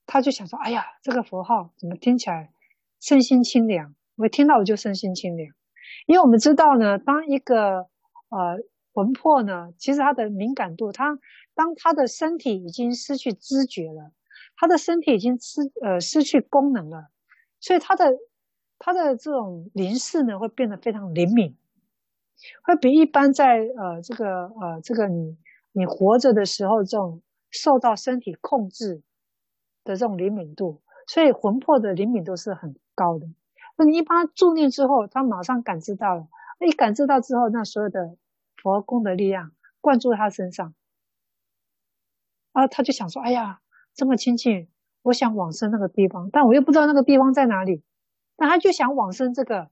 他就想说：“哎呀，这个佛号怎么听起来身心清凉？我听到我就身心清凉。因为我们知道呢，当一个呃魂魄呢，其实他的敏感度，他当他的身体已经失去知觉了。”他的身体已经失呃失去功能了，所以他的他的这种灵视呢会变得非常灵敏，会比一般在呃这个呃这个你你活着的时候这种受到身体控制的这种灵敏度，所以魂魄的灵敏度是很高的。那你一般助念之后，他马上感知到了，一感知到之后，那所有的佛功德力量灌注他身上，啊，他就想说，哎呀。这么亲近，我想往生那个地方，但我又不知道那个地方在哪里。那他就想往生这个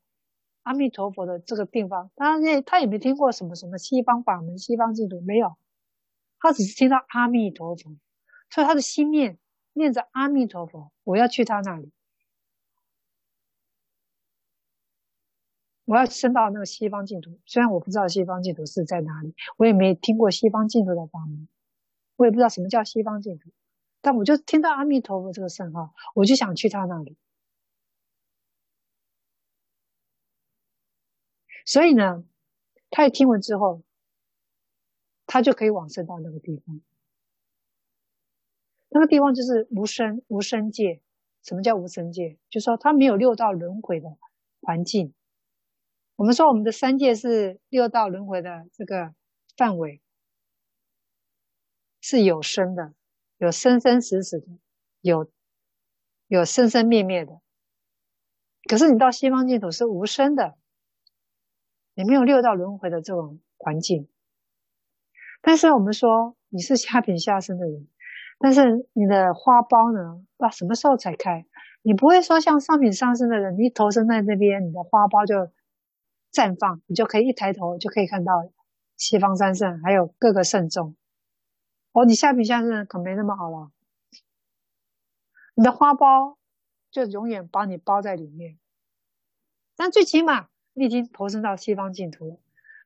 阿弥陀佛的这个地方，他也他也没听过什么什么西方法门、西方净土，没有，他只是听到阿弥陀佛，所以他的心念念着阿弥陀佛，我要去他那里，我要升到那个西方净土。虽然我不知道西方净土是在哪里，我也没听过西方净土的法门，我也不知道什么叫西方净土，但我就听到阿弥陀佛这个圣号，我就想去他那里。所以呢，他一听闻之后，他就可以往生到那个地方。那个地方就是无生无生界。什么叫无生界？就是说他没有六道轮回的环境。我们说我们的三界是六道轮回的这个范围，是有生的，有生生死死的，有有生生灭灭的。可是你到西方净土是无生的。也没有六道轮回的这种环境，但是我们说你是下品下生的人，但是你的花苞呢，到什么时候才开？你不会说像上品上生的人，你投生在那边，你的花苞就绽放，你就可以一抬头就可以看到西方三圣，还有各个圣众。哦，你下品下生可没那么好了，你的花苞就永远把你包在里面，但最起码。你已经投生到西方净土了，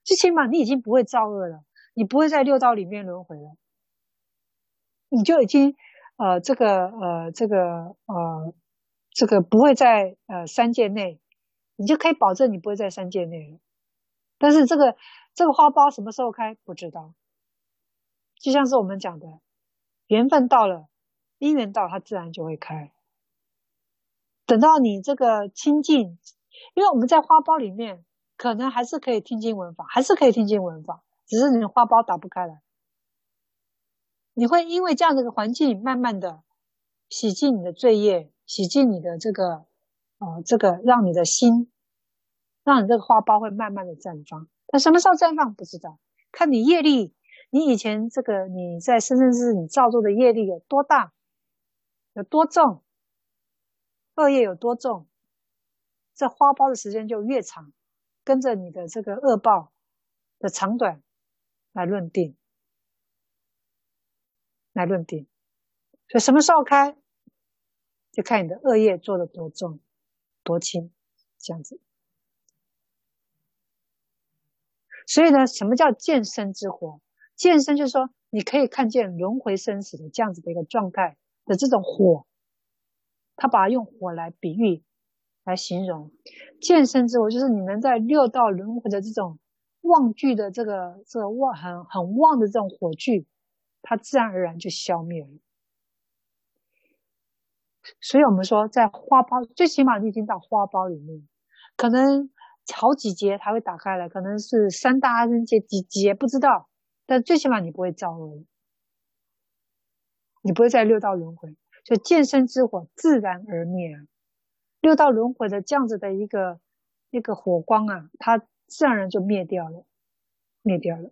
最起码你已经不会造恶了，你不会在六道里面轮回了，你就已经呃这个呃这个呃这个不会在呃三界内，你就可以保证你不会在三界内了。但是这个这个花苞什么时候开不知道，就像是我们讲的，缘分到了，因缘到，它自然就会开。等到你这个清净。因为我们在花苞里面，可能还是可以听经闻法，还是可以听经闻法，只是你花苞打不开来。你会因为这样的一个环境，慢慢的洗净你的罪业，洗净你的这个，呃，这个让你的心，让你这个花苞会慢慢的绽放。但什么时候绽放不知道，看你业力，你以前这个你在生生世世你造作的业力有多大，有多重，恶业有多重。这花苞的时间就越长，跟着你的这个恶报的长短来论定，来论定。所以什么时候开，就看你的恶业做的多重、多轻，这样子。所以呢，什么叫见生之火？见生就是说，你可以看见轮回生死的这样子的一个状态的这种火，他把它用火来比喻。来形容见生之火，就是你能在六道轮回的这种旺聚的这个这个旺很很旺的这种火炬，它自然而然就消灭了。所以我们说，在花苞最起码你已经到花苞里面，可能好几节它会打开来，可能是三大阿僧只几节不知道，但最起码你不会造恶，你不会在六道轮回，就见身之火自然而灭。六道轮回的这样子的一个一个火光啊，它自然而然就灭掉了，灭掉了。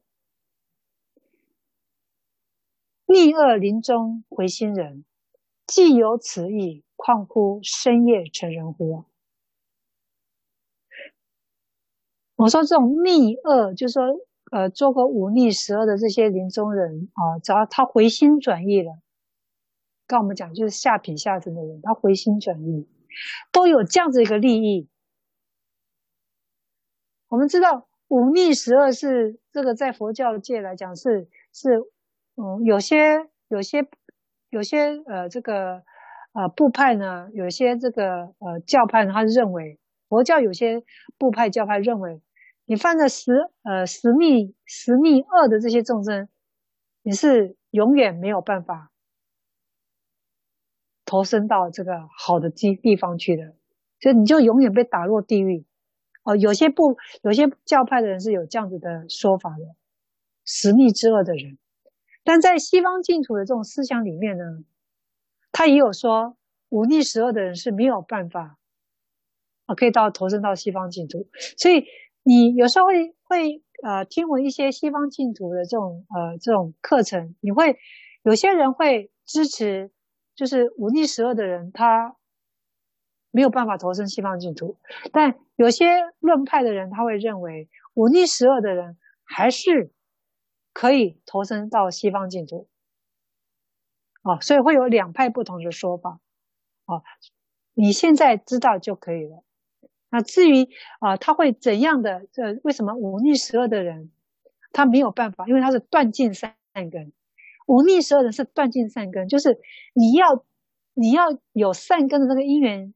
逆恶临终回心人，既有此意，况乎深夜成人乎？我说这种逆恶，就是说，呃，做过五逆十恶的这些临终人啊，只要他回心转意了，跟我们讲，就是下品下生的人，他回心转意。都有这样子一个利益。我们知道五逆十恶是这个在佛教界来讲是是嗯，有些有些有些呃这个呃部派呢，有些这个呃教派，他认为佛教有些部派教派认为，你犯了十呃十逆十逆恶的这些众生，你是永远没有办法。投身到这个好的地地方去的，所以你就永远被打落地狱。哦，有些不，有些教派的人是有这样子的说法的，十逆之恶的人。但在西方净土的这种思想里面呢，他也有说五逆十恶的人是没有办法啊，可以到投身到西方净土。所以你有时候会会呃听闻一些西方净土的这种呃这种课程，你会有些人会支持。就是忤逆十恶的人，他没有办法投身西方净土。但有些论派的人，他会认为忤逆十恶的人还是可以投身到西方净土。哦，所以会有两派不同的说法。哦，你现在知道就可以了。那至于啊，他会怎样的？这为什么忤逆十恶的人，他没有办法，因为他是断尽善根。忤逆十恶人是断尽善根，就是你要你要有善根的这个因缘，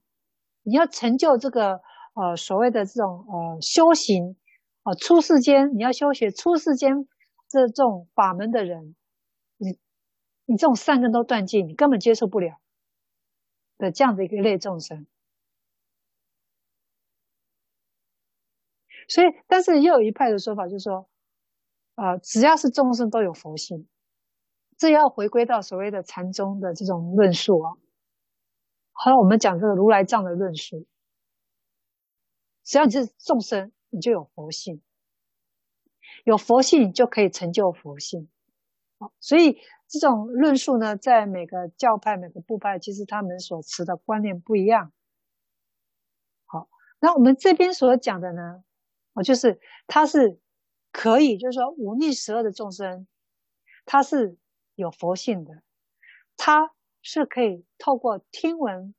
你要成就这个呃所谓的这种呃修行啊、呃，出世间你要修学出世间这种法门的人，你你这种善根都断尽，你根本接受不了的这样的一个类众生。所以，但是又有一派的说法，就是说，啊、只要是众生都有佛性。这要回归到所谓的禅宗的这种论述啊，后来我们讲这个如来藏的论述，只要你是众生，你就有佛性，有佛性就可以成就佛性，好，所以这种论述呢，在每个教派、每个部派，其实他们所持的观念不一样。好，那我们这边所讲的呢，哦，就是他是可以，就是说忤逆十恶的众生，他是。有佛性的，他是可以透过听闻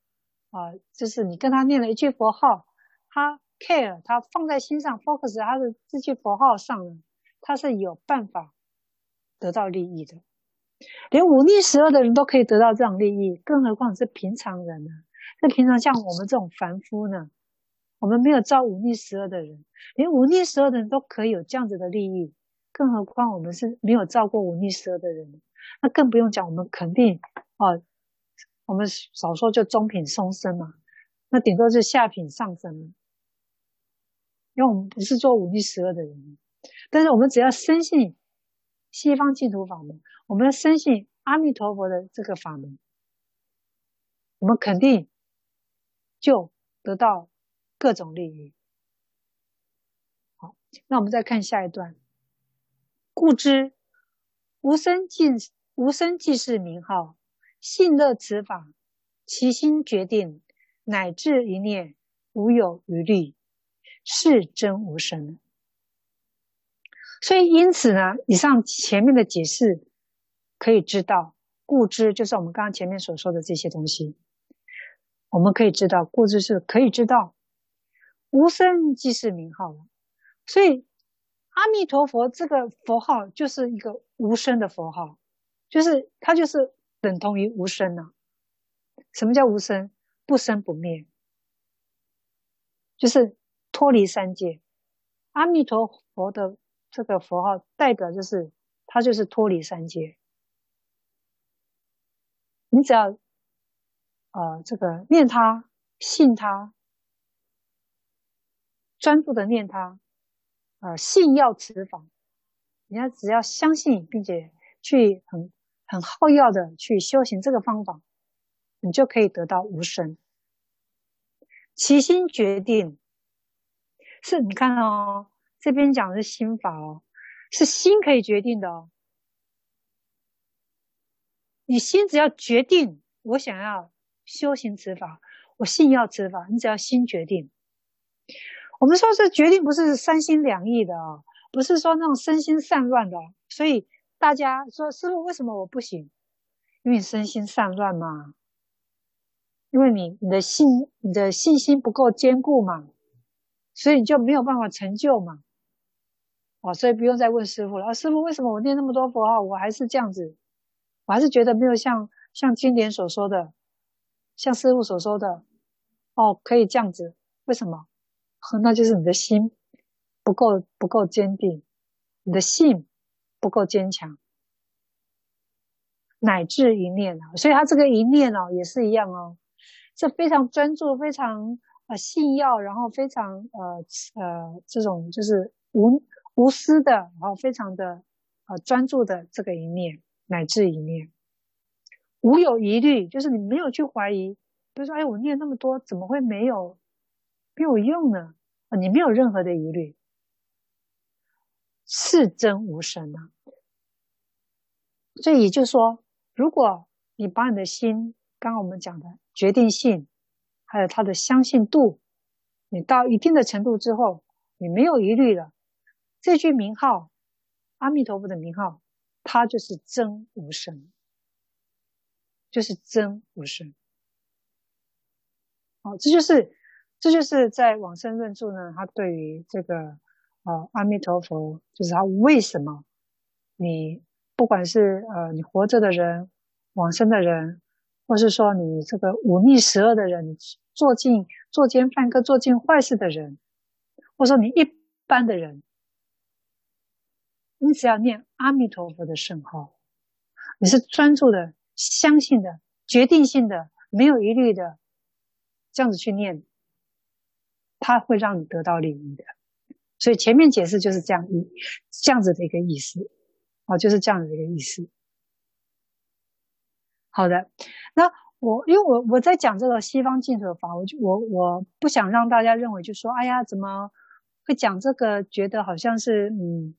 啊、就是你跟他念了一句佛号，他 care，他放在心上，focus 他的这句佛号上了，他是有办法得到利益的。连忤逆十恶的人都可以得到这样利益，更何况是平常人呢？那平常像我们这种凡夫呢，我们没有造忤逆十恶的人，连忤逆十恶的人都可以有这样子的利益，更何况我们是没有造过忤逆十恶的人。那更不用讲，我们肯定哦，我们少说就中品松生嘛，那顶多是下品上生了，因为我们不是做忤逆十恶的人，但是我们只要深信西方净土法门，我们深信阿弥陀佛的这个法门，我们肯定就得到各种利益。好，那我们再看下一段，故知。无生即无生即是名号，信乐此法，其心决定，乃至一念无有余虑，是真无生。所以，因此呢，以上前面的解释可以知道，故知就是我们刚刚前面所说的这些东西，我们可以知道，故知是可以知道，无生即是名号了，所以。阿弥陀佛，这个佛号就是一个无生的佛号，就是它就是等同于无生呢。什么叫无生？不生不灭，就是脱离三界。阿弥陀佛的这个佛号代表就是它就是脱离三界。你只要呃这个念它、信它、专注的念它。呃，信要此法，你要只要相信，并且去很很好要的去修行这个方法，你就可以得到无生。起心决定，是你看哦，这边讲的是心法哦，是心可以决定的哦。你心只要决定，我想要修行此法，我信要此法，你只要心决定。我们说这决定不是三心两意的哦，不是说那种身心散乱的。所以大家说，师傅为什么我不行？因为你身心散乱嘛，因为你你的信你的信心不够坚固嘛，所以你就没有办法成就嘛。哦，所以不用再问师傅了。啊，师傅为什么我念那么多佛号，我还是这样子，我还是觉得没有像像经典所说的，像师傅所说的，哦，可以这样子，为什么？那就是你的心不够不够坚定，你的信不够坚强，乃至一念啊，所以他这个一念哦，也是一样哦，是非常专注、非常呃信要，然后非常呃呃这种就是无无私的，然后非常的呃专注的这个一面，乃至一面，无有疑虑，就是你没有去怀疑，比如说哎，我念那么多，怎么会没有？没有用呢，你没有任何的疑虑，是真无神啊。所以也就是说，如果你把你的心刚刚我们讲的决定性，还有他的相信度，你到一定的程度之后，你没有疑虑了，这句名号，阿弥陀佛的名号，它就是真无生，就是真无生。好，这就是，这就是在往生论著呢，他对于这个，呃，阿弥陀佛，就是他为什么，你不管是呃你活着的人，往生的人，或是说你这个忤逆十恶的人，做尽作奸犯科、做尽坏事的人，或者说你一般的人，你只要念阿弥陀佛的圣号，你是专注的、相信的、决定性的、没有疑虑的。这样子去念，它会让你得到利益的。所以前面解释就是这样一这样子的一个意思，哦，就是这样子的一个意思。好的，那我因为我我在讲这个西方净土法，我就我我不想让大家认为就说，哎呀，怎么会讲这个？觉得好像是嗯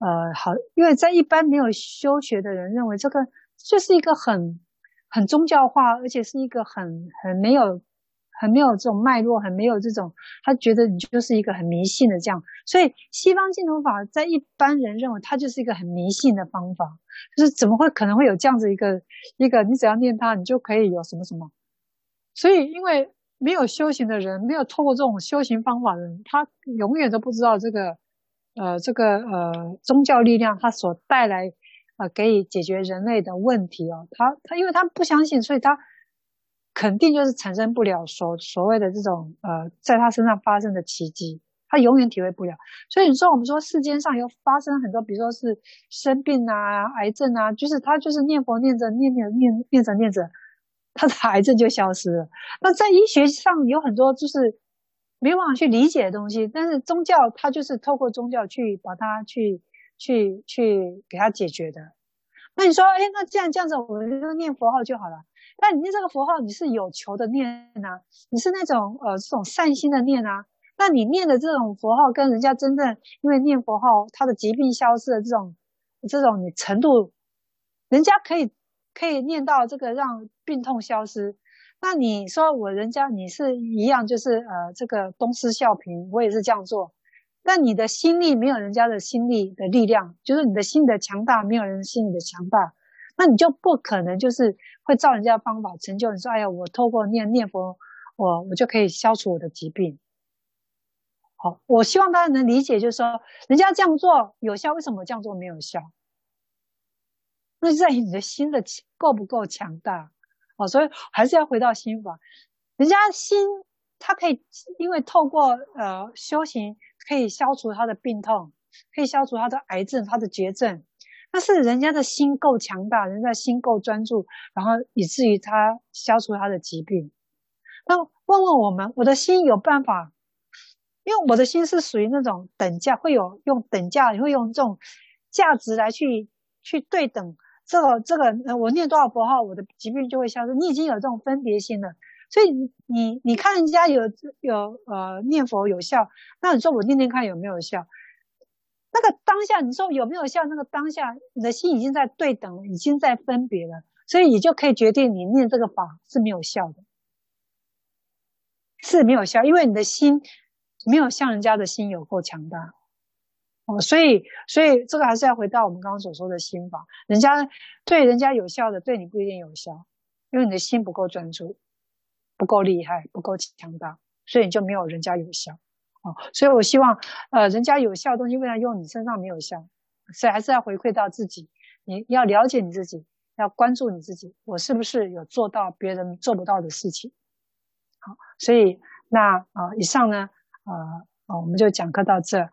呃好，因为在一般没有修学的人认为这个就是一个很很宗教化，而且是一个很很没有。很没有这种脉络，很没有这种，他觉得你就是一个很迷信的这样，所以西方净土法在一般人认为它就是一个很迷信的方法，就是怎么会可能会有这样子一个一个，你只要念它，你就可以有什么什么。所以因为没有修行的人，没有透过这种修行方法的人，他永远都不知道这个呃这个呃宗教力量它所带来呃可以解决人类的问题哦，他他因为他不相信，所以他。肯定就是产生不了所所谓的这种呃，在他身上发生的奇迹，他永远体会不了。所以你说我们说世间上有发生很多，比如说是生病啊、癌症啊，就是他就是念佛念着念念念念着念着，他的 癌症就消失了。那在医学上有很多就是没办法去理解的东西，但是宗教它就是透过宗教去把它去去去给它解决的。那你说，哎，那既然这样子，我就念佛号就好了。那你念这个佛号，你是有求的念啊，你是那种呃这种善心的念啊。那你念的这种佛号，跟人家真正因为念佛号，他的疾病消失的这种这种程度，人家可以可以念到这个让病痛消失。那你说我人家你是一样，就是呃这个东施效颦，我也是这样做。但你的心力没有人家的心力的力量，就是你的心的强大没有人心里的强大。那你就不可能就是会照人家的方法成就。你说，哎呀，我透过念念佛，我我就可以消除我的疾病。好，我希望大家能理解，就是说，人家这样做有效，为什么这样做没有效？那是在于你的心的够不够强大。哦，所以还是要回到心法。人家心，他可以因为透过呃修行，可以消除他的病痛，可以消除他的癌症，他的绝症。那是人家的心够强大，人家的心够专注，然后以至于他消除他的疾病。那问问我们，我的心有办法？因为我的心是属于那种等价，会有用等价，会用这种价值来去去对等这个这个。我念多少佛号，我的疾病就会消失。你已经有这种分别心了，所以你你看人家有有呃念佛有效，那你说我念念看有没有效？那个当下，你说有没有效？那个当下，你的心已经在对等了，已经在分别了，所以你就可以决定你念这个法是没有效的，是没有效，因为你的心没有像人家的心有够强大所以，所以这个还是要回到我们刚刚所说的心法，人家对人家有效的，对你不一定有效，因为你的心不够专注，不够厉害，不够强大，所以你就没有人家有效。哦，所以我希望，呃，人家有效的东西为啥用你身上没有效？所以还是要回馈到自己，你要了解你自己，要关注你自己，我是不是有做到别人做不到的事情？好，所以那啊，呃，以上呢，呃，我们就讲课到这。